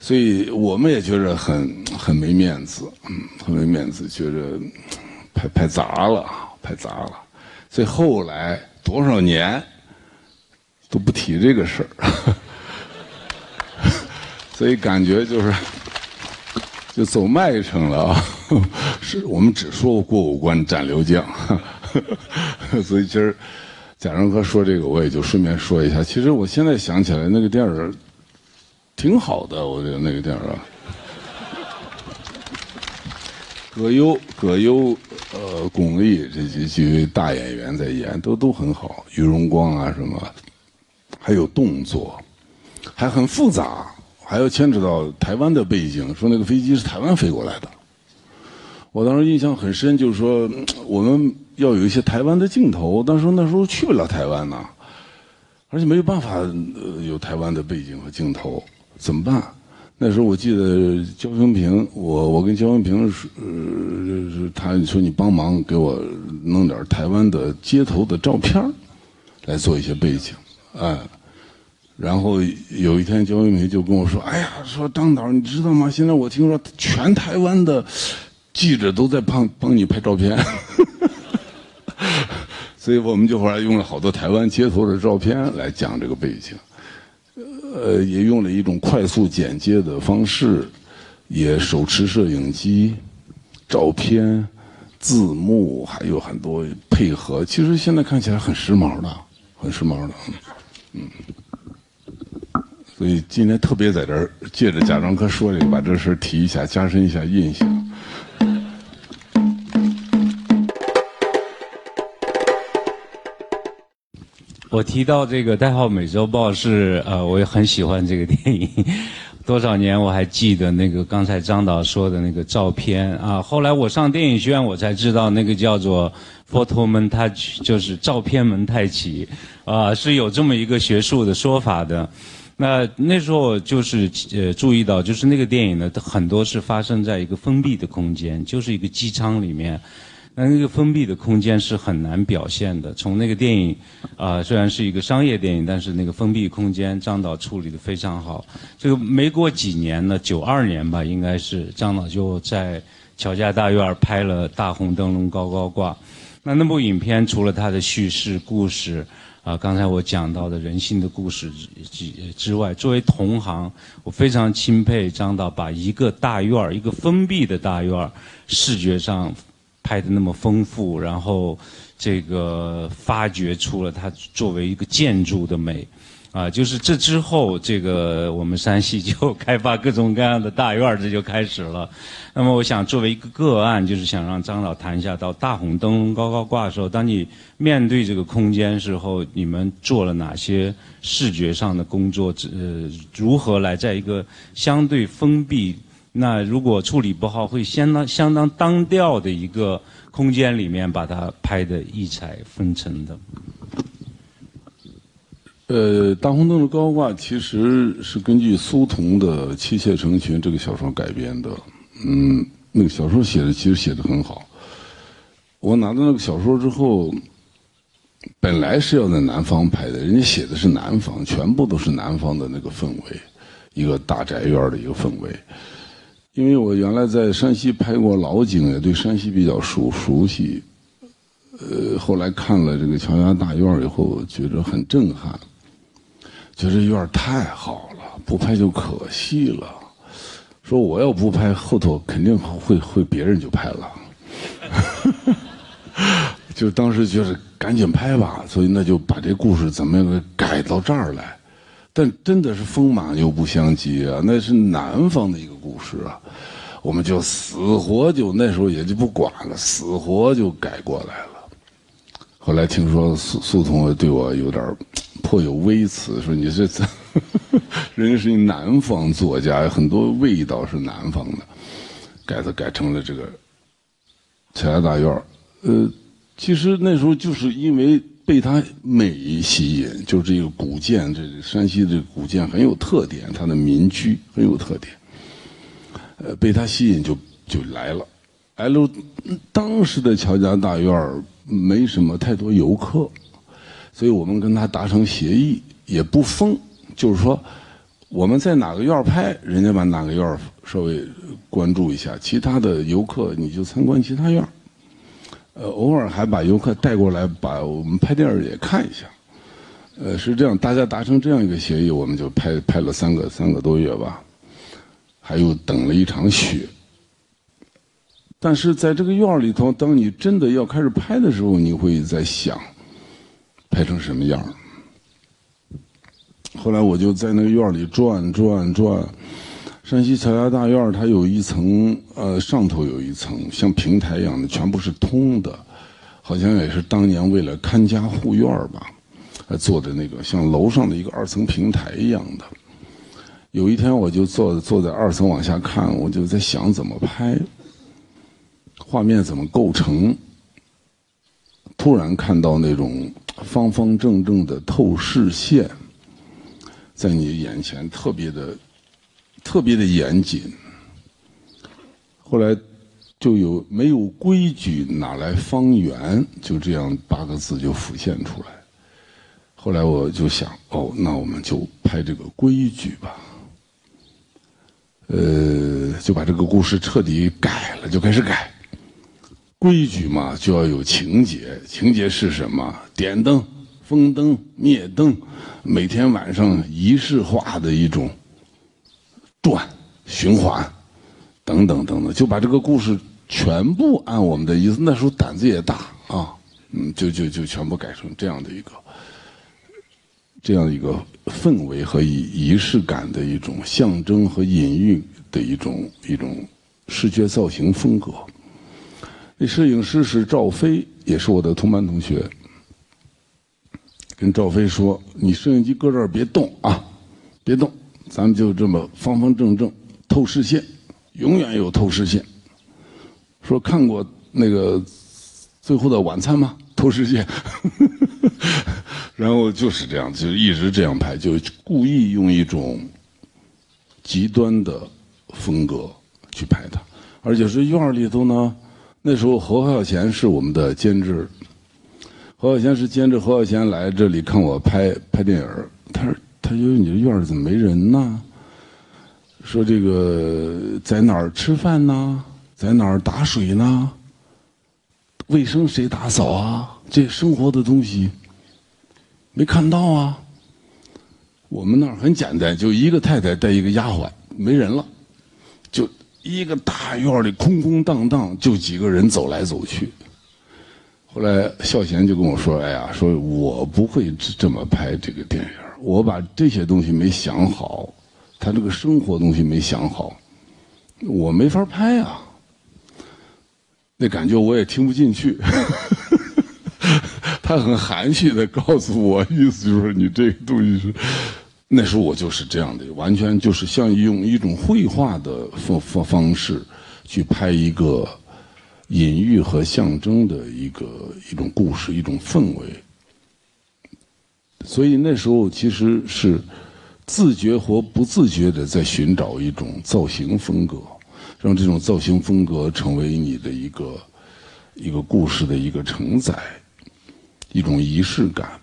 所以我们也觉得很很没面子，嗯，很没面子，觉得拍拍砸了，拍砸了。所以后来多少年都不提这个事儿，[LAUGHS] 所以感觉就是。就走麦城了啊！[LAUGHS] 是我们只说过五关斩六将，[LAUGHS] 所以今儿贾樟柯说这个，我也就顺便说一下。其实我现在想起来，那个电影挺好的，我觉得那个电影啊。葛优、葛优、呃，巩俐这几几位大演员在演，都都很好。于荣光啊，什么，还有动作，还很复杂。还要牵扯到台湾的背景，说那个飞机是台湾飞过来的。我当时印象很深，就是说我们要有一些台湾的镜头。但是那时候去不了台湾呐，而且没有办法有台湾的背景和镜头，怎么办？那时候我记得焦雄平，我我跟焦雄平说，呃，他说你帮忙给我弄点台湾的街头的照片来做一些背景，哎。然后有一天，焦维梅就跟我说：“哎呀，说张导，你知道吗？现在我听说全台湾的记者都在帮帮你拍照片，[LAUGHS] 所以我们就后来用了好多台湾街头的照片来讲这个背景，呃，也用了一种快速剪接的方式，也手持摄影机、照片、字幕，还有很多配合。其实现在看起来很时髦的，很时髦的，嗯。”所以今天特别在这儿借着贾樟柯说这个，把这事提一下，加深一下印象。我提到这个代号美洲豹是呃，我也很喜欢这个电影。多少年我还记得那个刚才张导说的那个照片啊。后来我上电影学院，我才知道那个叫做 photo montage，就是照片蒙太奇啊，是有这么一个学术的说法的。那那时候就是呃注意到，就是那个电影呢，很多是发生在一个封闭的空间，就是一个机舱里面。那那个封闭的空间是很难表现的。从那个电影啊，虽然是一个商业电影，但是那个封闭空间，张导处理的非常好。这个没过几年呢，九二年吧，应该是张导就在乔家大院拍了《大红灯笼高高挂》。那那部影片除了它的叙事故事。啊，刚才我讲到的人性的故事之之外，作为同行，我非常钦佩张导把一个大院儿，一个封闭的大院儿，视觉上拍的那么丰富，然后这个发掘出了它作为一个建筑的美。啊，就是这之后，这个我们山西就开发各种各样的大院儿，这就开始了。那么，我想作为一个个案，就是想让张老谈一下，到大红灯笼高高挂的时候，当你面对这个空间时候，你们做了哪些视觉上的工作？呃，如何来在一个相对封闭，那如果处理不好，会相当相当单调的一个空间里面，把它拍的异彩纷呈的？呃，大红灯笼高挂其实是根据苏童的《妻妾成群》这个小说改编的。嗯，那个小说写的其实写的很好。我拿到那个小说之后，本来是要在南方拍的，人家写的是南方，全部都是南方的那个氛围，一个大宅院的一个氛围。因为我原来在山西拍过老景，也对山西比较熟熟悉。呃，后来看了这个乔家大院以后，觉得很震撼，觉得院太好了，不拍就可惜了。说我要不拍，后头肯定会会别人就拍了。[LAUGHS] 就当时就是赶紧拍吧，所以那就把这故事怎么样给改到这儿来。但真的是风马牛不相及啊，那是南方的一个故事啊，我们就死活就那时候也就不管了，死活就改过来了。后来听说苏苏童对我有点颇有微词，说你这 [LAUGHS] 人家是南方作家，很多味道是南方的，改的改成了这个乔家大院呃，其实那时候就是因为。被它美吸引，就是这个古建，这山西的古建很有特点，它的民居很有特点。呃，被它吸引就就来了。来了，当时的乔家大院没什么太多游客，所以我们跟他达成协议，也不封，就是说我们在哪个院拍，人家把哪个院稍微关注一下，其他的游客你就参观其他院呃，偶尔还把游客带过来，把我们拍电影也看一下。呃，是这样，大家达成这样一个协议，我们就拍拍了三个三个多月吧，还有等了一场雪。但是在这个院里头，当你真的要开始拍的时候，你会在想，拍成什么样后来我就在那个院里转转转。山西乔家大院它有一层，呃，上头有一层像平台一样的，全部是通的，好像也是当年为了看家护院吧，呃，做的那个像楼上的一个二层平台一样的。有一天我就坐坐在二层往下看，我就在想怎么拍，画面怎么构成。突然看到那种方方正正的透视线，在你眼前特别的。特别的严谨，后来就有没有规矩哪来方圆？就这样八个字就浮现出来。后来我就想，哦，那我们就拍这个规矩吧。呃，就把这个故事彻底改了，就开始改规矩嘛，就要有情节。情节是什么？点灯、封灯、灭灯，每天晚上仪式化的一种。转循环，等等等等，就把这个故事全部按我们的意思。那时候胆子也大啊，嗯，就就就全部改成这样的一个，这样一个氛围和仪仪式感的一种象征和隐喻的一种一种视觉造型风格。那摄影师是赵飞，也是我的同班同学。跟赵飞说：“你摄影机搁这儿别动啊，别动。”咱们就这么方方正正，透视线，永远有透视线。说看过那个《最后的晚餐》吗？透视线。[LAUGHS] 然后就是这样，就一直这样拍，就故意用一种极端的风格去拍它。而且是院里头呢，那时候侯孝贤是我们的监制，侯孝贤是监制，侯孝贤来这里看我拍拍电影他说。他说：“你这院儿怎么没人呢？说这个在哪儿吃饭呢？在哪儿打水呢？卫生谁打扫啊？这生活的东西没看到啊。我们那儿很简单，就一个太太带一个丫鬟，没人了，就一个大院里空空荡荡，就几个人走来走去。后来孝贤就跟我说：‘哎呀，说我不会这么拍这个电影。’”我把这些东西没想好，他这个生活东西没想好，我没法拍啊。那感觉我也听不进去。[LAUGHS] 他很含蓄的告诉我，意思就是你这个东西是，那时候我就是这样的，完全就是像用一种绘画的方方方式去拍一个隐喻和象征的一个一种故事，一种氛围。所以那时候其实是自觉或不自觉的在寻找一种造型风格，让这种造型风格成为你的一个一个故事的一个承载，一种仪式感，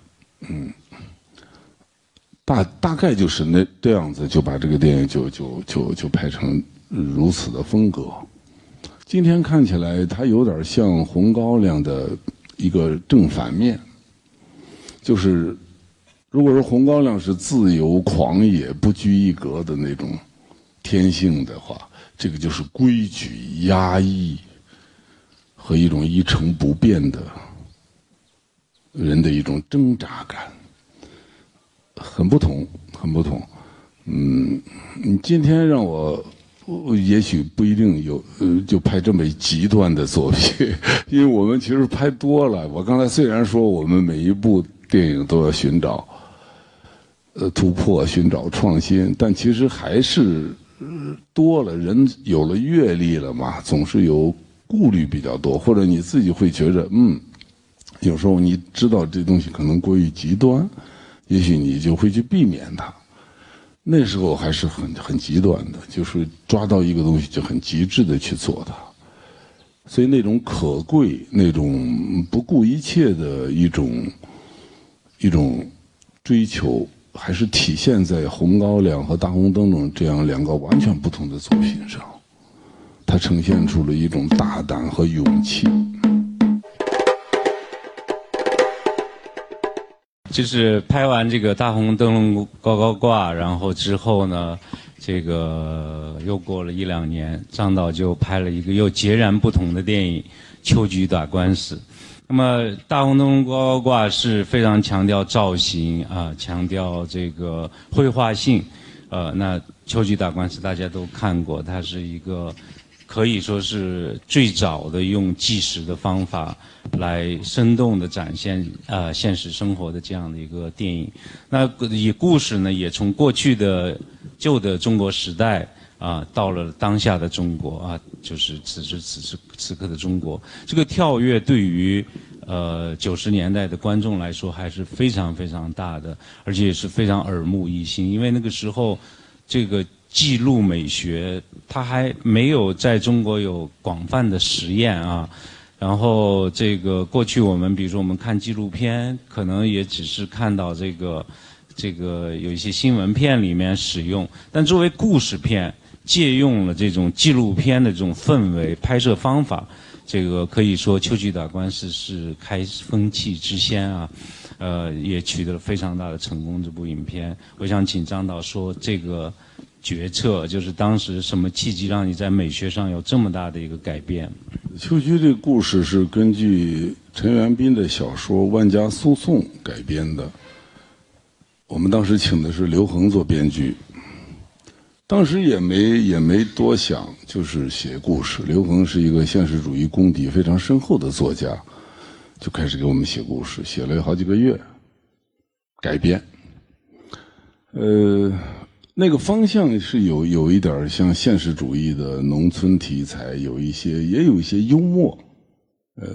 嗯，大大概就是那这样子就把这个电影就就就就拍成如此的风格。今天看起来，它有点像《红高粱》的一个正反面，就是如果说《红高粱》是自由狂野、不拘一格的那种天性的话，这个就是规矩、压抑和一种一成不变的人的一种挣扎感，很不同，很不同。嗯，你今天让我，也许不一定有，呃，就拍这么极端的作品，因为我们其实拍多了。我刚才虽然说我们每一部电影都要寻找，呃，突破，寻找创新，但其实还是多了。人有了阅历了嘛，总是有顾虑比较多，或者你自己会觉着，嗯，有时候你知道这东西可能过于极端，也许你就会去避免它。那时候还是很很极端的，就是抓到一个东西就很极致的去做它，所以那种可贵、那种不顾一切的一种一种追求，还是体现在《红高粱》和《大红灯笼》这样两个完全不同的作品上，它呈现出了一种大胆和勇气。就是拍完这个大红灯笼高高挂，然后之后呢，这个又过了一两年，张导就拍了一个又截然不同的电影《秋菊打官司》。那么大红灯笼高高挂是非常强调造型啊，强调这个绘画性。呃，那秋菊打官司大家都看过，它是一个。可以说是最早的用纪实的方法来生动的展现呃现实生活的这样的一个电影。那以故事呢，也从过去的旧的中国时代啊，到了当下的中国啊，就是此时此时此刻的中国。这个跳跃对于呃九十年代的观众来说还是非常非常大的，而且也是非常耳目一新，因为那个时候这个。记录美学，它还没有在中国有广泛的实验啊。然后这个过去我们，比如说我们看纪录片，可能也只是看到这个这个有一些新闻片里面使用。但作为故事片，借用了这种纪录片的这种氛围、拍摄方法，这个可以说《秋菊打官司》是开风气之先啊。呃，也取得了非常大的成功。这部影片，我想请张导说这个。决策就是当时什么契机让你在美学上有这么大的一个改变？秋菊这个故事是根据陈元斌的小说《万家诉讼》改编的。我们当时请的是刘恒做编剧，当时也没也没多想，就是写故事。刘恒是一个现实主义功底非常深厚的作家，就开始给我们写故事，写了好几个月，改编。呃。那个方向是有有一点像现实主义的农村题材，有一些也有一些幽默，呃，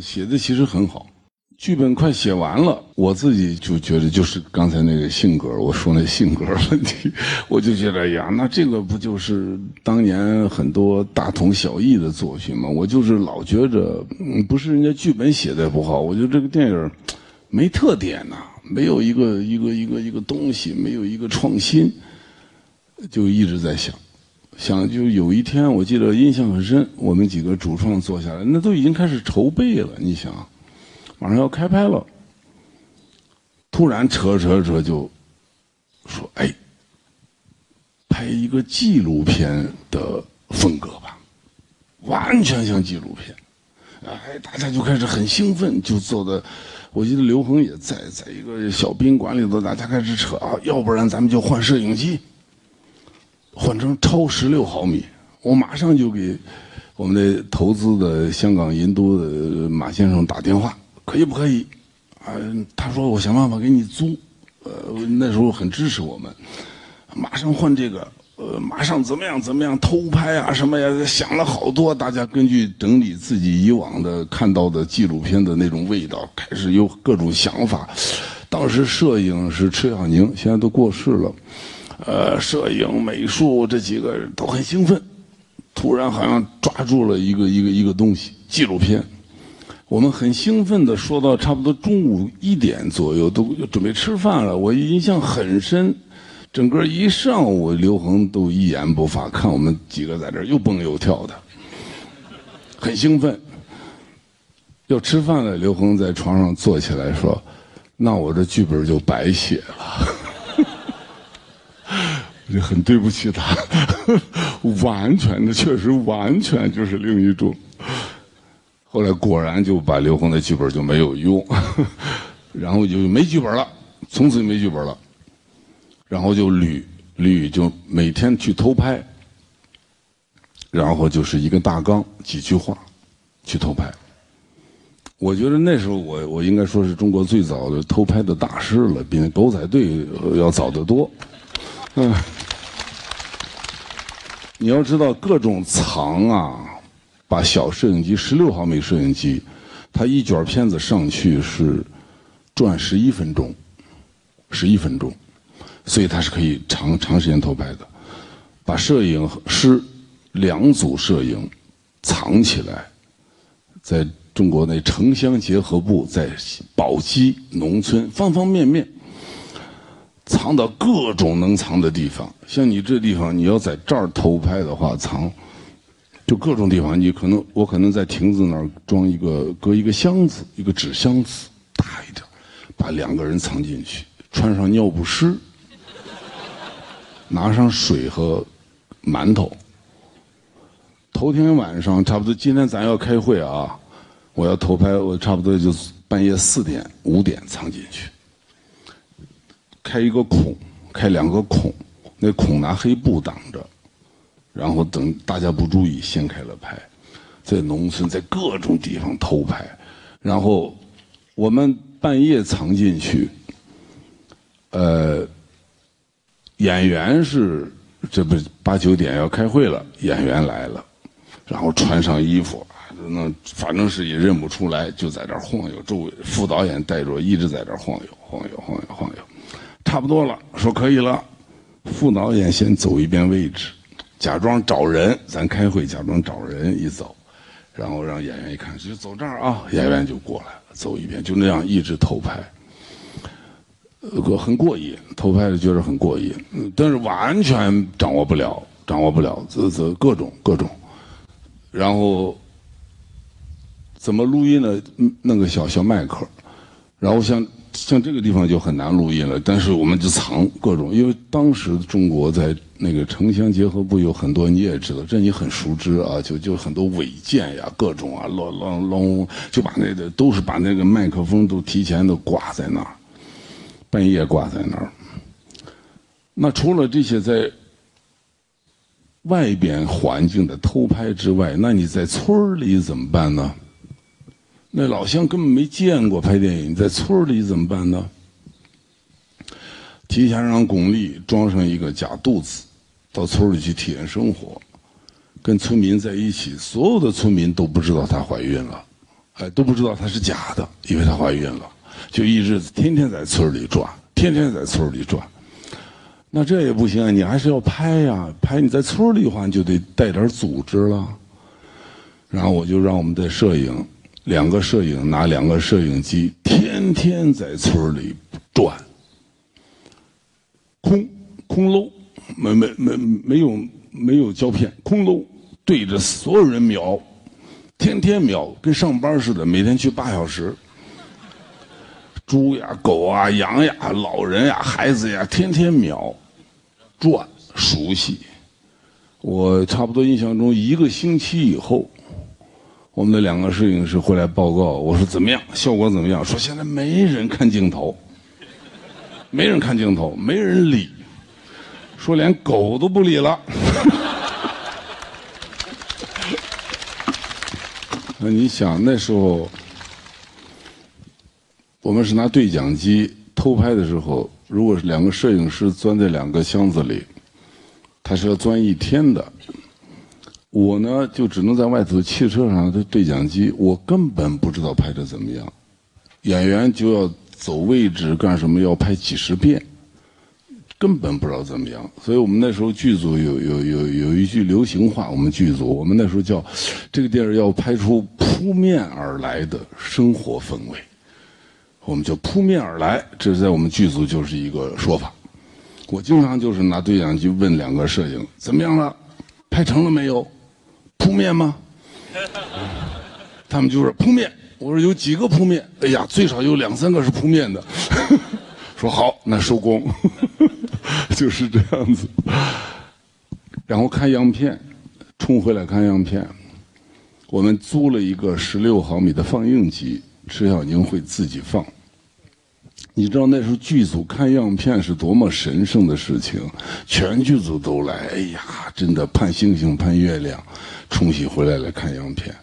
写的其实很好。剧本快写完了，我自己就觉得就是刚才那个性格，我说那性格问题，[LAUGHS] 我就觉得呀，那这个不就是当年很多大同小异的作品吗？我就是老觉着，不是人家剧本写的不好，我觉得这个电影没特点呐。没有一个一个一个一个东西，没有一个创新，就一直在想，想就有一天，我记得印象很深，我们几个主创坐下来，那都已经开始筹备了。你想，马上要开拍了，突然扯扯扯就说：“哎，拍一个纪录片的风格吧，完全像纪录片。”哎，大家就开始很兴奋，就坐在。我记得刘恒也在，在一个小宾馆里头，大家开始扯啊，要不然咱们就换摄影机，换成超十六毫米。我马上就给我们的投资的香港银都的马先生打电话，可以不可以？啊，他说我想办法给你租。呃，那时候很支持我们，马上换这个。呃，马上怎么样？怎么样？偷拍啊，什么呀？想了好多。大家根据整理自己以往的看到的纪录片的那种味道，开始有各种想法。当时摄影是迟小宁，现在都过世了。呃，摄影、美术这几个人都很兴奋，突然好像抓住了一个一个一个东西——纪录片。我们很兴奋的说到差不多中午一点左右，都准备吃饭了。我印象很深。整个一上午，刘恒都一言不发，看我们几个在这儿又蹦又跳的，很兴奋。要吃饭了，刘恒在床上坐起来说：“那我这剧本就白写了。”我就很对不起他，[LAUGHS] 完全的确实完全就是另一种。后来果然就把刘恒的剧本就没有用，[LAUGHS] 然后就没剧本了，从此就没剧本了。然后就吕吕就每天去偷拍，然后就是一个大纲几句话去偷拍。我觉得那时候我我应该说是中国最早的偷拍的大师了，比那狗仔队要早得多。嗯，[LAUGHS] 你要知道各种藏啊，把小摄影机十六毫米摄影机，它一卷片子上去是转十一分钟，十一分钟，所以它是可以长长时间偷拍的。把摄影师两组摄影藏起来，在。中国那城乡结合部在宝鸡农村方方面面藏到各种能藏的地方，像你这地方，你要在这儿偷拍的话，藏就各种地方。你可能我可能在亭子那儿装一个搁一个箱子，一个纸箱子大一点，把两个人藏进去，穿上尿不湿，拿上水和馒头。头天晚上差不多，今天咱要开会啊。我要偷拍，我差不多就半夜四点、五点藏进去，开一个孔，开两个孔，那孔拿黑布挡着，然后等大家不注意，掀开了拍，在农村，在各种地方偷拍，然后我们半夜藏进去，呃，演员是这不八九点要开会了，演员来了，然后穿上衣服。那反正是也认不出来，就在这晃悠。周围副导演带着一直在这晃悠，晃悠，晃悠，晃悠。差不多了，说可以了。副导演先走一遍位置，假装找人，咱开会，假装找人一走，然后让演员一看，就走这儿啊，演员就过来了，走一遍，就那样一直偷拍，呃，很过瘾，偷拍的觉得很过瘾，但是完全掌握不了，掌握不了，这这各种各种，然后。怎么录音呢？弄个小小麦克，然后像像这个地方就很难录音了。但是我们就藏各种，因为当时中国在那个城乡结合部有很多，你也知道，这你很熟知啊。就就很多违建呀，各种啊，乱乱乱，就把那个都是把那个麦克风都提前都挂在那儿，半夜挂在那儿。那除了这些在外边环境的偷拍之外，那你在村里怎么办呢？那老乡根本没见过拍电影，在村里怎么办呢？提前让巩俐装上一个假肚子，到村里去体验生活，跟村民在一起，所有的村民都不知道她怀孕了，哎，都不知道她是假的，以为她怀孕了，就一直天天在村里转，天天在村里转。那这也不行啊，你还是要拍呀，拍你在村里的话，你就得带点组织了。然后我就让我们的摄影。两个摄影拿两个摄影机，天天在村里转，空空搂，没没没没有没有胶片，空搂对着所有人瞄，天天瞄，跟上班似的，每天去八小时。猪呀、狗啊、羊呀、老人呀、孩子呀，天天瞄，转熟悉。我差不多印象中一个星期以后。我们的两个摄影师回来报告，我说怎么样？效果怎么样？说现在没人看镜头，没人看镜头，没人理，说连狗都不理了。[LAUGHS] 那你想那时候，我们是拿对讲机偷拍的时候，如果是两个摄影师钻在两个箱子里，他是要钻一天的。我呢，就只能在外头汽车上的对讲机，我根本不知道拍的怎么样。演员就要走位置干什么，要拍几十遍，根本不知道怎么样。所以我们那时候剧组有有有有一句流行话，我们剧组我们那时候叫这个电影要拍出扑面而来的生活氛围，我们叫扑面而来，这是在我们剧组就是一个说法。我经常就是拿对讲机问两个摄影怎么样了，拍成了没有，扑面吗？他们就是扑面。我说有几个扑面？哎呀，最少有两三个是扑面的。说好，那收工，[LAUGHS] 就是这样子。然后看样片，冲回来看样片。我们租了一个十六毫米的放映机，池小宁会自己放。你知道那时候剧组看样片是多么神圣的事情，全剧组都来。哎呀，真的盼星星盼月亮，冲洗回来来看样片。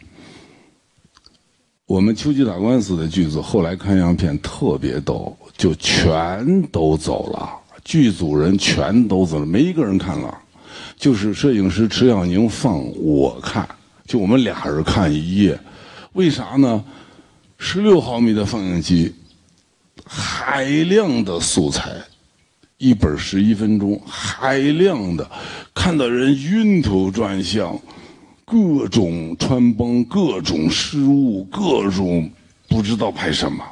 我们秋季打官司的剧组后来看样片特别逗，就全都走了，剧组人全都走了，没一个人看了，就是摄影师池小宁放我看，就我们俩人看一夜，为啥呢？十六毫米的放映机，海量的素材，一本十一分钟，海量的，看的人晕头转向。各种穿帮，各种失误，各种不知道拍什么。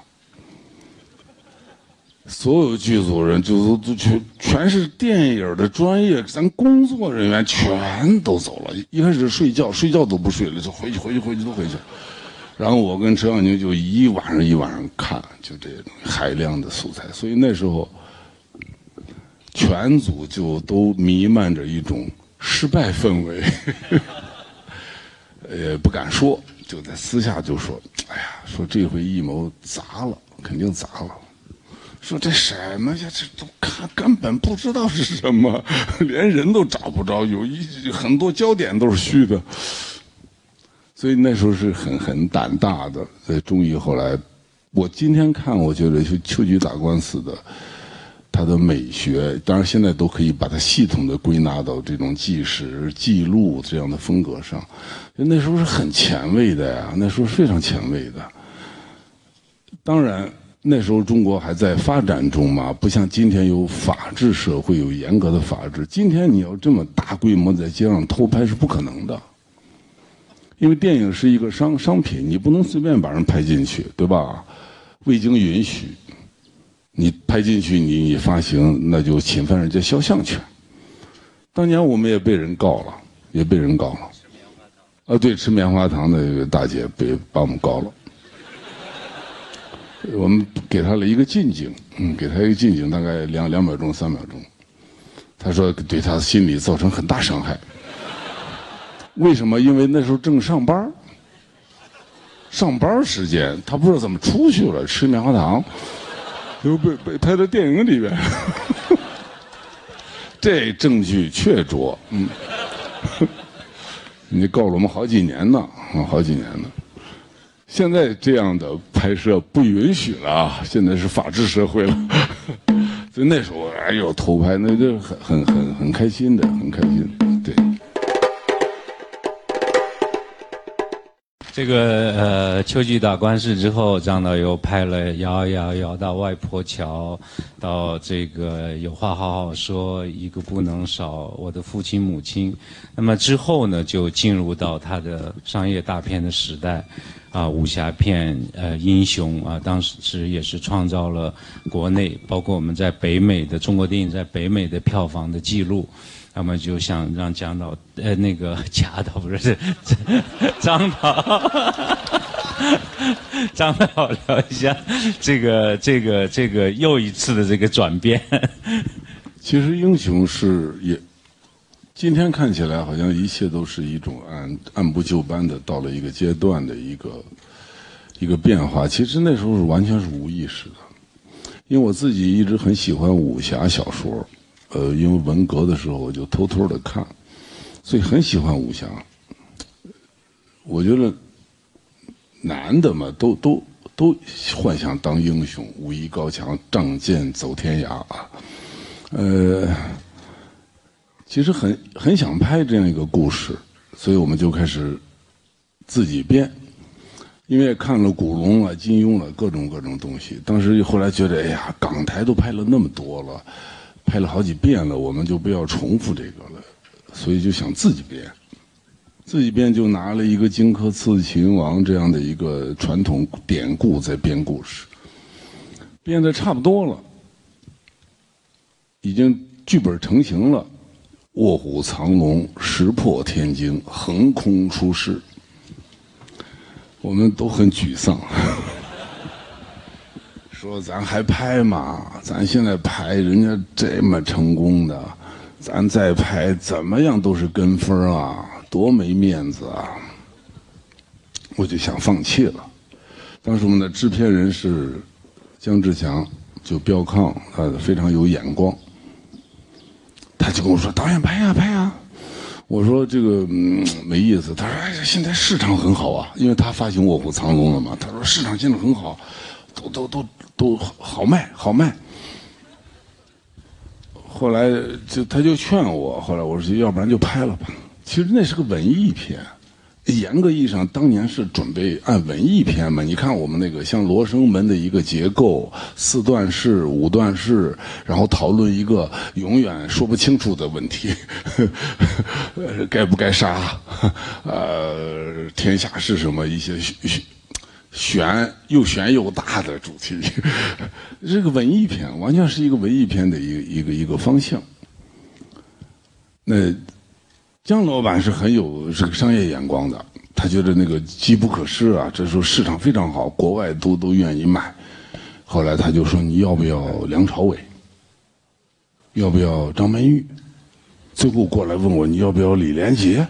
所有剧组人就都全全是电影的专业，咱工作人员全都走了。一开始睡觉，睡觉都不睡了，就回去，回去，回去，都回去。然后我跟陈小宁就一晚上一晚上看，就这种海量的素材。所以那时候，全组就都弥漫着一种失败氛围。呃，不敢说，就在私下就说：“哎呀，说这回艺谋砸了，肯定砸了。说这什么呀？这都看根本不知道是什么，连人都找不着，有一很多焦点都是虚的。所以那时候是很很胆大的。呃，终于后来，我今天看，我觉得就秋菊打官司的。”它的美学，当然现在都可以把它系统的归纳到这种纪实、记录这样的风格上。那时候是很前卫的呀，那时候非常前卫的。当然，那时候中国还在发展中嘛，不像今天有法治社会，有严格的法治。今天你要这么大规模在街上偷拍是不可能的，因为电影是一个商商品，你不能随便把人拍进去，对吧？未经允许。你拍进去，你你发行，那就侵犯人家肖像权。当年我们也被人告了，也被人告了。啊，对，吃棉花糖的大姐被把我们告了。我们给她了一个近景，嗯，给她一个近景，大概两两秒钟、三秒钟。她说对她心理造成很大伤害。为什么？因为那时候正上班上班时间，她不知道怎么出去了，吃棉花糖。都被被拍到电影里边，[LAUGHS] 这证据确凿。嗯，你告了我们好几年呢，啊，好几年呢。现在这样的拍摄不允许了啊，现在是法治社会了。[LAUGHS] 所以那时候，哎呦，偷拍那就很很很很开心的，很开心。这个呃，秋季打官司之后，张导又拍了《摇摇摇到外婆桥》，到这个有话好好说，一个不能少，我的父亲母亲。那么之后呢，就进入到他的商业大片的时代，啊，武侠片，呃，英雄啊，当时也是创造了国内，包括我们在北美的中国电影在北美的票房的记录。那么就想让蒋导，呃，那个 [LAUGHS] 贾导不是 [LAUGHS] 张导，张导聊一下这个这个这个又一次的这个转变。[LAUGHS] 其实英雄是也，今天看起来好像一切都是一种按按部就班的到了一个阶段的一个一个变化。其实那时候是完全是无意识的，因为我自己一直很喜欢武侠小说。呃，因为文革的时候我就偷偷的看，所以很喜欢武侠。我觉得男的嘛，都都都幻想当英雄，武艺高强，仗剑走天涯啊。呃，其实很很想拍这样一个故事，所以我们就开始自己编。因为看了古龙啊、金庸了各种各种东西，当时后来觉得，哎呀，港台都拍了那么多了。拍了好几遍了，我们就不要重复这个了，所以就想自己编，自己编就拿了一个荆轲刺秦王这样的一个传统典故在编故事，编的差不多了，已经剧本成型了，卧虎藏龙，石破天惊，横空出世，我们都很沮丧。说咱还拍吗？咱现在拍人家这么成功的，咱再拍怎么样都是跟风啊，多没面子啊！我就想放弃了。当时我们的制片人是姜志强，就标抗，他非常有眼光。他就跟我说：“导演拍呀拍呀。”我说：“这个没意思。”他说：“哎，现在市场很好啊，因为他发行《卧虎藏龙》了嘛。”他说：“市场现在很好，都都都。”都好卖，好卖。后来就他就劝我，后来我说要不然就拍了吧。其实那是个文艺片，严格意义上当年是准备按文艺片嘛。你看我们那个像《罗生门》的一个结构，四段式、五段式，然后讨论一个永远说不清楚的问题：[LAUGHS] 该不该杀？[LAUGHS] 呃，天下是什么？一些。悬又悬又大的主题，[LAUGHS] 这个文艺片完全是一个文艺片的一个一个一个方向。那姜老板是很有这个商业眼光的，他觉得那个机不可失啊，这时候市场非常好，国外都都愿意买。后来他就说：“你要不要梁朝伟？要不要张曼玉？最后过来问我你要不要李连杰？”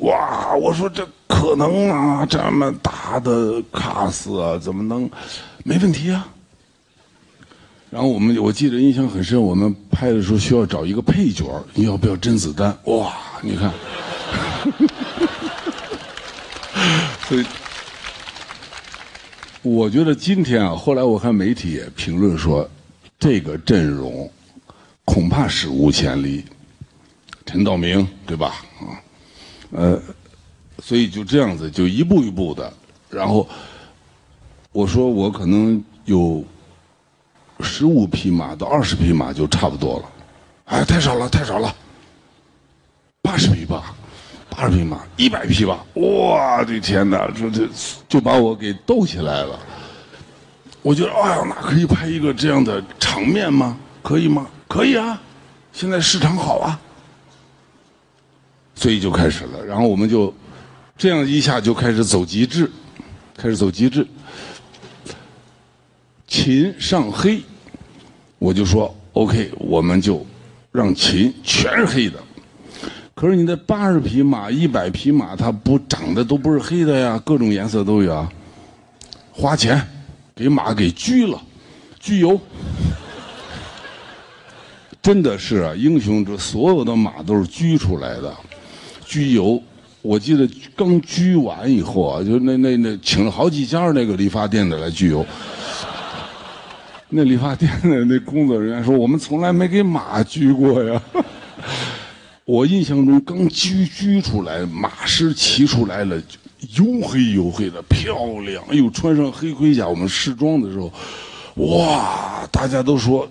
哇！我说这可能啊，这么大的卡司啊，怎么能没问题啊？然后我们我记得印象很深，我们拍的时候需要找一个配角，你要不要甄子丹？哇！你看，[LAUGHS] 所以我觉得今天啊，后来我看媒体也评论说，这个阵容恐怕史无前例。陈道明，对吧？啊。呃，所以就这样子，就一步一步的，然后我说我可能有十五匹马到二十匹马就差不多了，哎，太少了，太少了，八十匹吧，八十匹马，一百匹吧，我的天哪，这这就把我给逗起来了。我觉得，哎呀，那可以拍一个这样的场面吗？可以吗？可以啊，现在市场好啊。所以就开始了，然后我们就这样一下就开始走极致，开始走极致。秦上黑，我就说 OK，我们就让秦全是黑的。可是你的八十匹马、一百匹马，它不长得都不是黑的呀，各种颜色都有啊。花钱给马给焗了，焗油。真的是啊，英雄这所有的马都是焗出来的。焗油，我记得刚焗完以后啊，就那那那请了好几家那个理发店的来焗油。那理发店的那工作人员说：“我们从来没给马焗过呀。[LAUGHS] ”我印象中刚焗焗出来，马师骑出来了，黝黑黝黑的，漂亮。哎呦，穿上黑盔甲，我们试装的时候，哇，大家都说，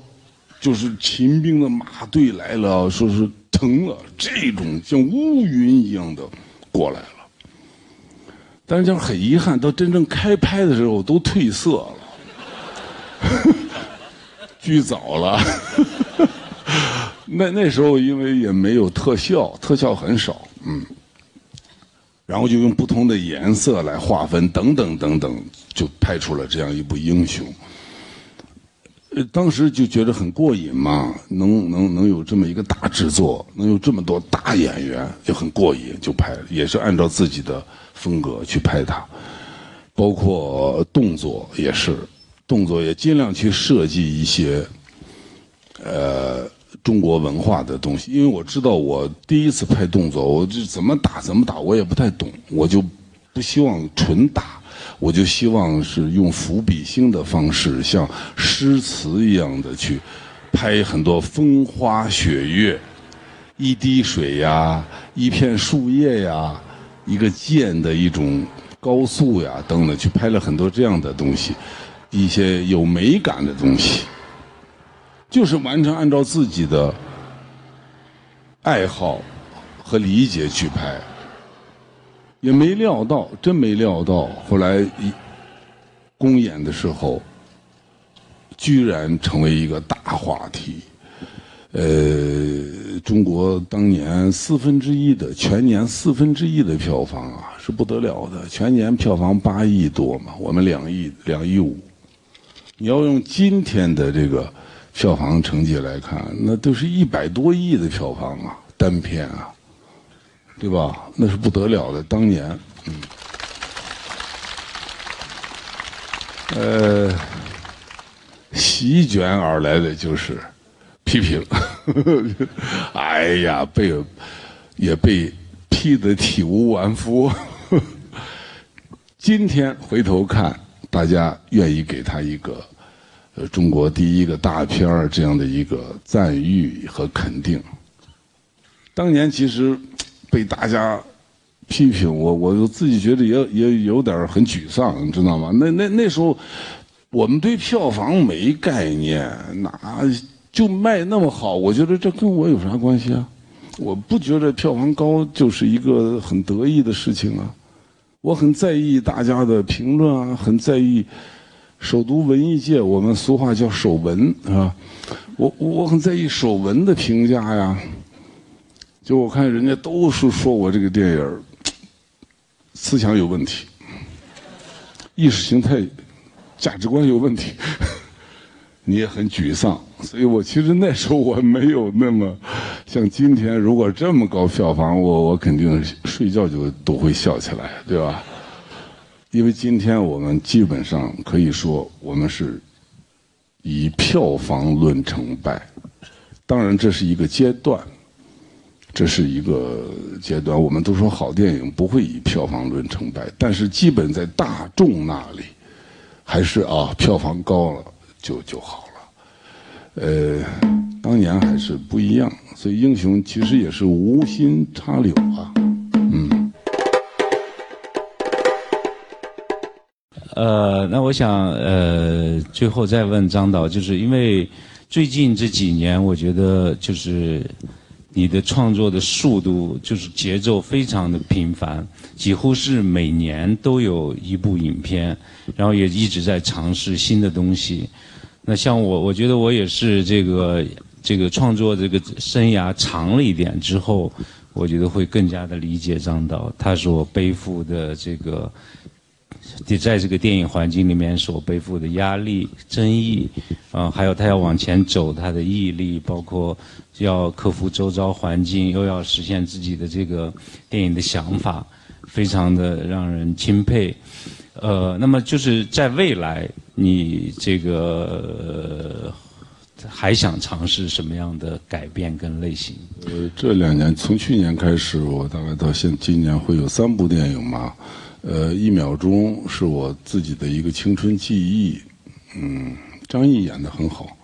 就是秦兵的马队来了，说是。疼了这种像乌云一样的过来了，但是就很遗憾，到真正开拍的时候都褪色了，[LAUGHS] 剧早了。[LAUGHS] 那那时候因为也没有特效，特效很少，嗯，然后就用不同的颜色来划分，等等等等，就拍出了这样一部英雄。呃，当时就觉得很过瘾嘛，能能能有这么一个大制作，能有这么多大演员，就很过瘾，就拍，也是按照自己的风格去拍它，包括动作也是，动作也尽量去设计一些，呃，中国文化的东西，因为我知道我第一次拍动作，我就怎么打怎么打，我也不太懂，我就不希望纯打。我就希望是用伏笔星的方式，像诗词一样的去拍很多风花雪月，一滴水呀，一片树叶呀，一个剑的一种高速呀等等，去拍了很多这样的东西，一些有美感的东西，就是完全按照自己的爱好和理解去拍。也没料到，真没料到，后来一公演的时候，居然成为一个大话题。呃，中国当年四分之一的全年四分之一的票房啊，是不得了的。全年票房八亿多嘛，我们两亿两亿五。你要用今天的这个票房成绩来看，那都是一百多亿的票房啊，单片啊，对吧？那是不得了的。当年，嗯，呃，席卷而来的就是批评，[LAUGHS] 哎呀，被也被批得体无完肤。[LAUGHS] 今天回头看，大家愿意给他一个呃中国第一个大片儿这样的一个赞誉和肯定。当年其实被大家批评我，我自己觉得也也有点很沮丧，你知道吗？那那那时候我们对票房没概念，哪就卖那么好？我觉得这跟我有啥关系啊？我不觉得票房高就是一个很得意的事情啊。我很在意大家的评论啊，很在意首都文艺界，我们俗话叫首文啊。我我很在意首文的评价呀。就我看人家都是说我这个电影 [TSK] 思想有问题，意识形态、价值观有问题，[LAUGHS] 你也很沮丧。所以我其实那时候我没有那么像今天，如果这么高票房，我我肯定睡觉就都会笑起来，对吧？因为今天我们基本上可以说，我们是以票房论成败。当然，这是一个阶段。这是一个阶段，我们都说好电影不会以票房论成败，但是基本在大众那里，还是啊票房高了就就好了。呃，当年还是不一样，所以英雄其实也是无心插柳啊，嗯。呃，那我想呃，最后再问张导，就是因为最近这几年，我觉得就是。你的创作的速度就是节奏非常的频繁，几乎是每年都有一部影片，然后也一直在尝试新的东西。那像我，我觉得我也是这个这个创作这个生涯长了一点之后，我觉得会更加的理解张导他所背负的这个。得在这个电影环境里面所背负的压力、争议，啊，还有他要往前走，他的毅力，包括要克服周遭环境，又要实现自己的这个电影的想法，非常的让人钦佩。呃，那么就是在未来，你这个还想尝试什么样的改变跟类型？呃，这两年从去年开始，我大概到现今年会有三部电影嘛。呃，一秒钟是我自己的一个青春记忆，嗯，张译演的很好，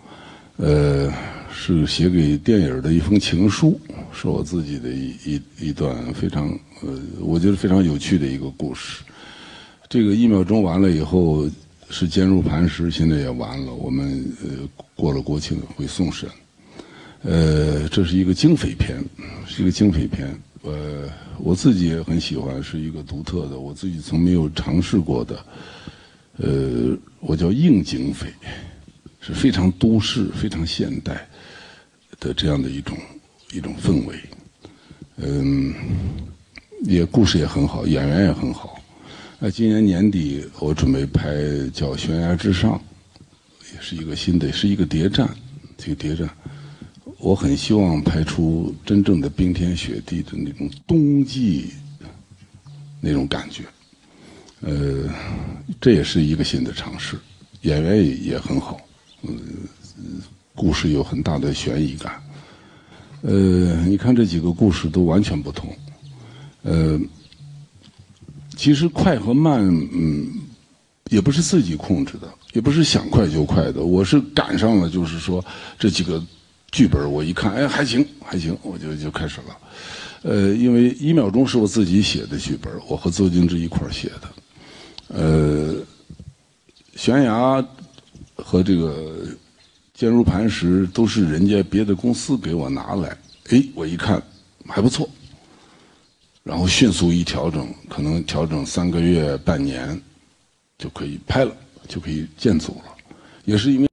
呃，是写给电影的一封情书，是我自己的一一一段非常呃，我觉得非常有趣的一个故事。这个一秒钟完了以后是坚如磐石，现在也完了，我们呃过了国庆会送审，呃，这是一个警匪片，是一个警匪片。呃，我自己也很喜欢，是一个独特的，我自己从没有尝试过的。呃，我叫硬警匪，是非常都市、非常现代的这样的一种一种氛围。嗯，也故事也很好，演员也很好。那今年年底我准备拍叫《悬崖之上》，也是一个新的，是一个谍战，这个谍战。我很希望拍出真正的冰天雪地的那种冬季那种感觉，呃，这也是一个新的尝试，演员也也很好，嗯，故事有很大的悬疑感，呃，你看这几个故事都完全不同，呃，其实快和慢，嗯，也不是自己控制的，也不是想快就快的，我是赶上了，就是说这几个。剧本我一看，哎，还行，还行，我就就开始了。呃，因为一秒钟是我自己写的剧本，我和邹静之一块写的。呃，悬崖和这个坚如磐石都是人家别的公司给我拿来，哎，我一看还不错，然后迅速一调整，可能调整三个月、半年就可以拍了，就可以建组了，也是因为。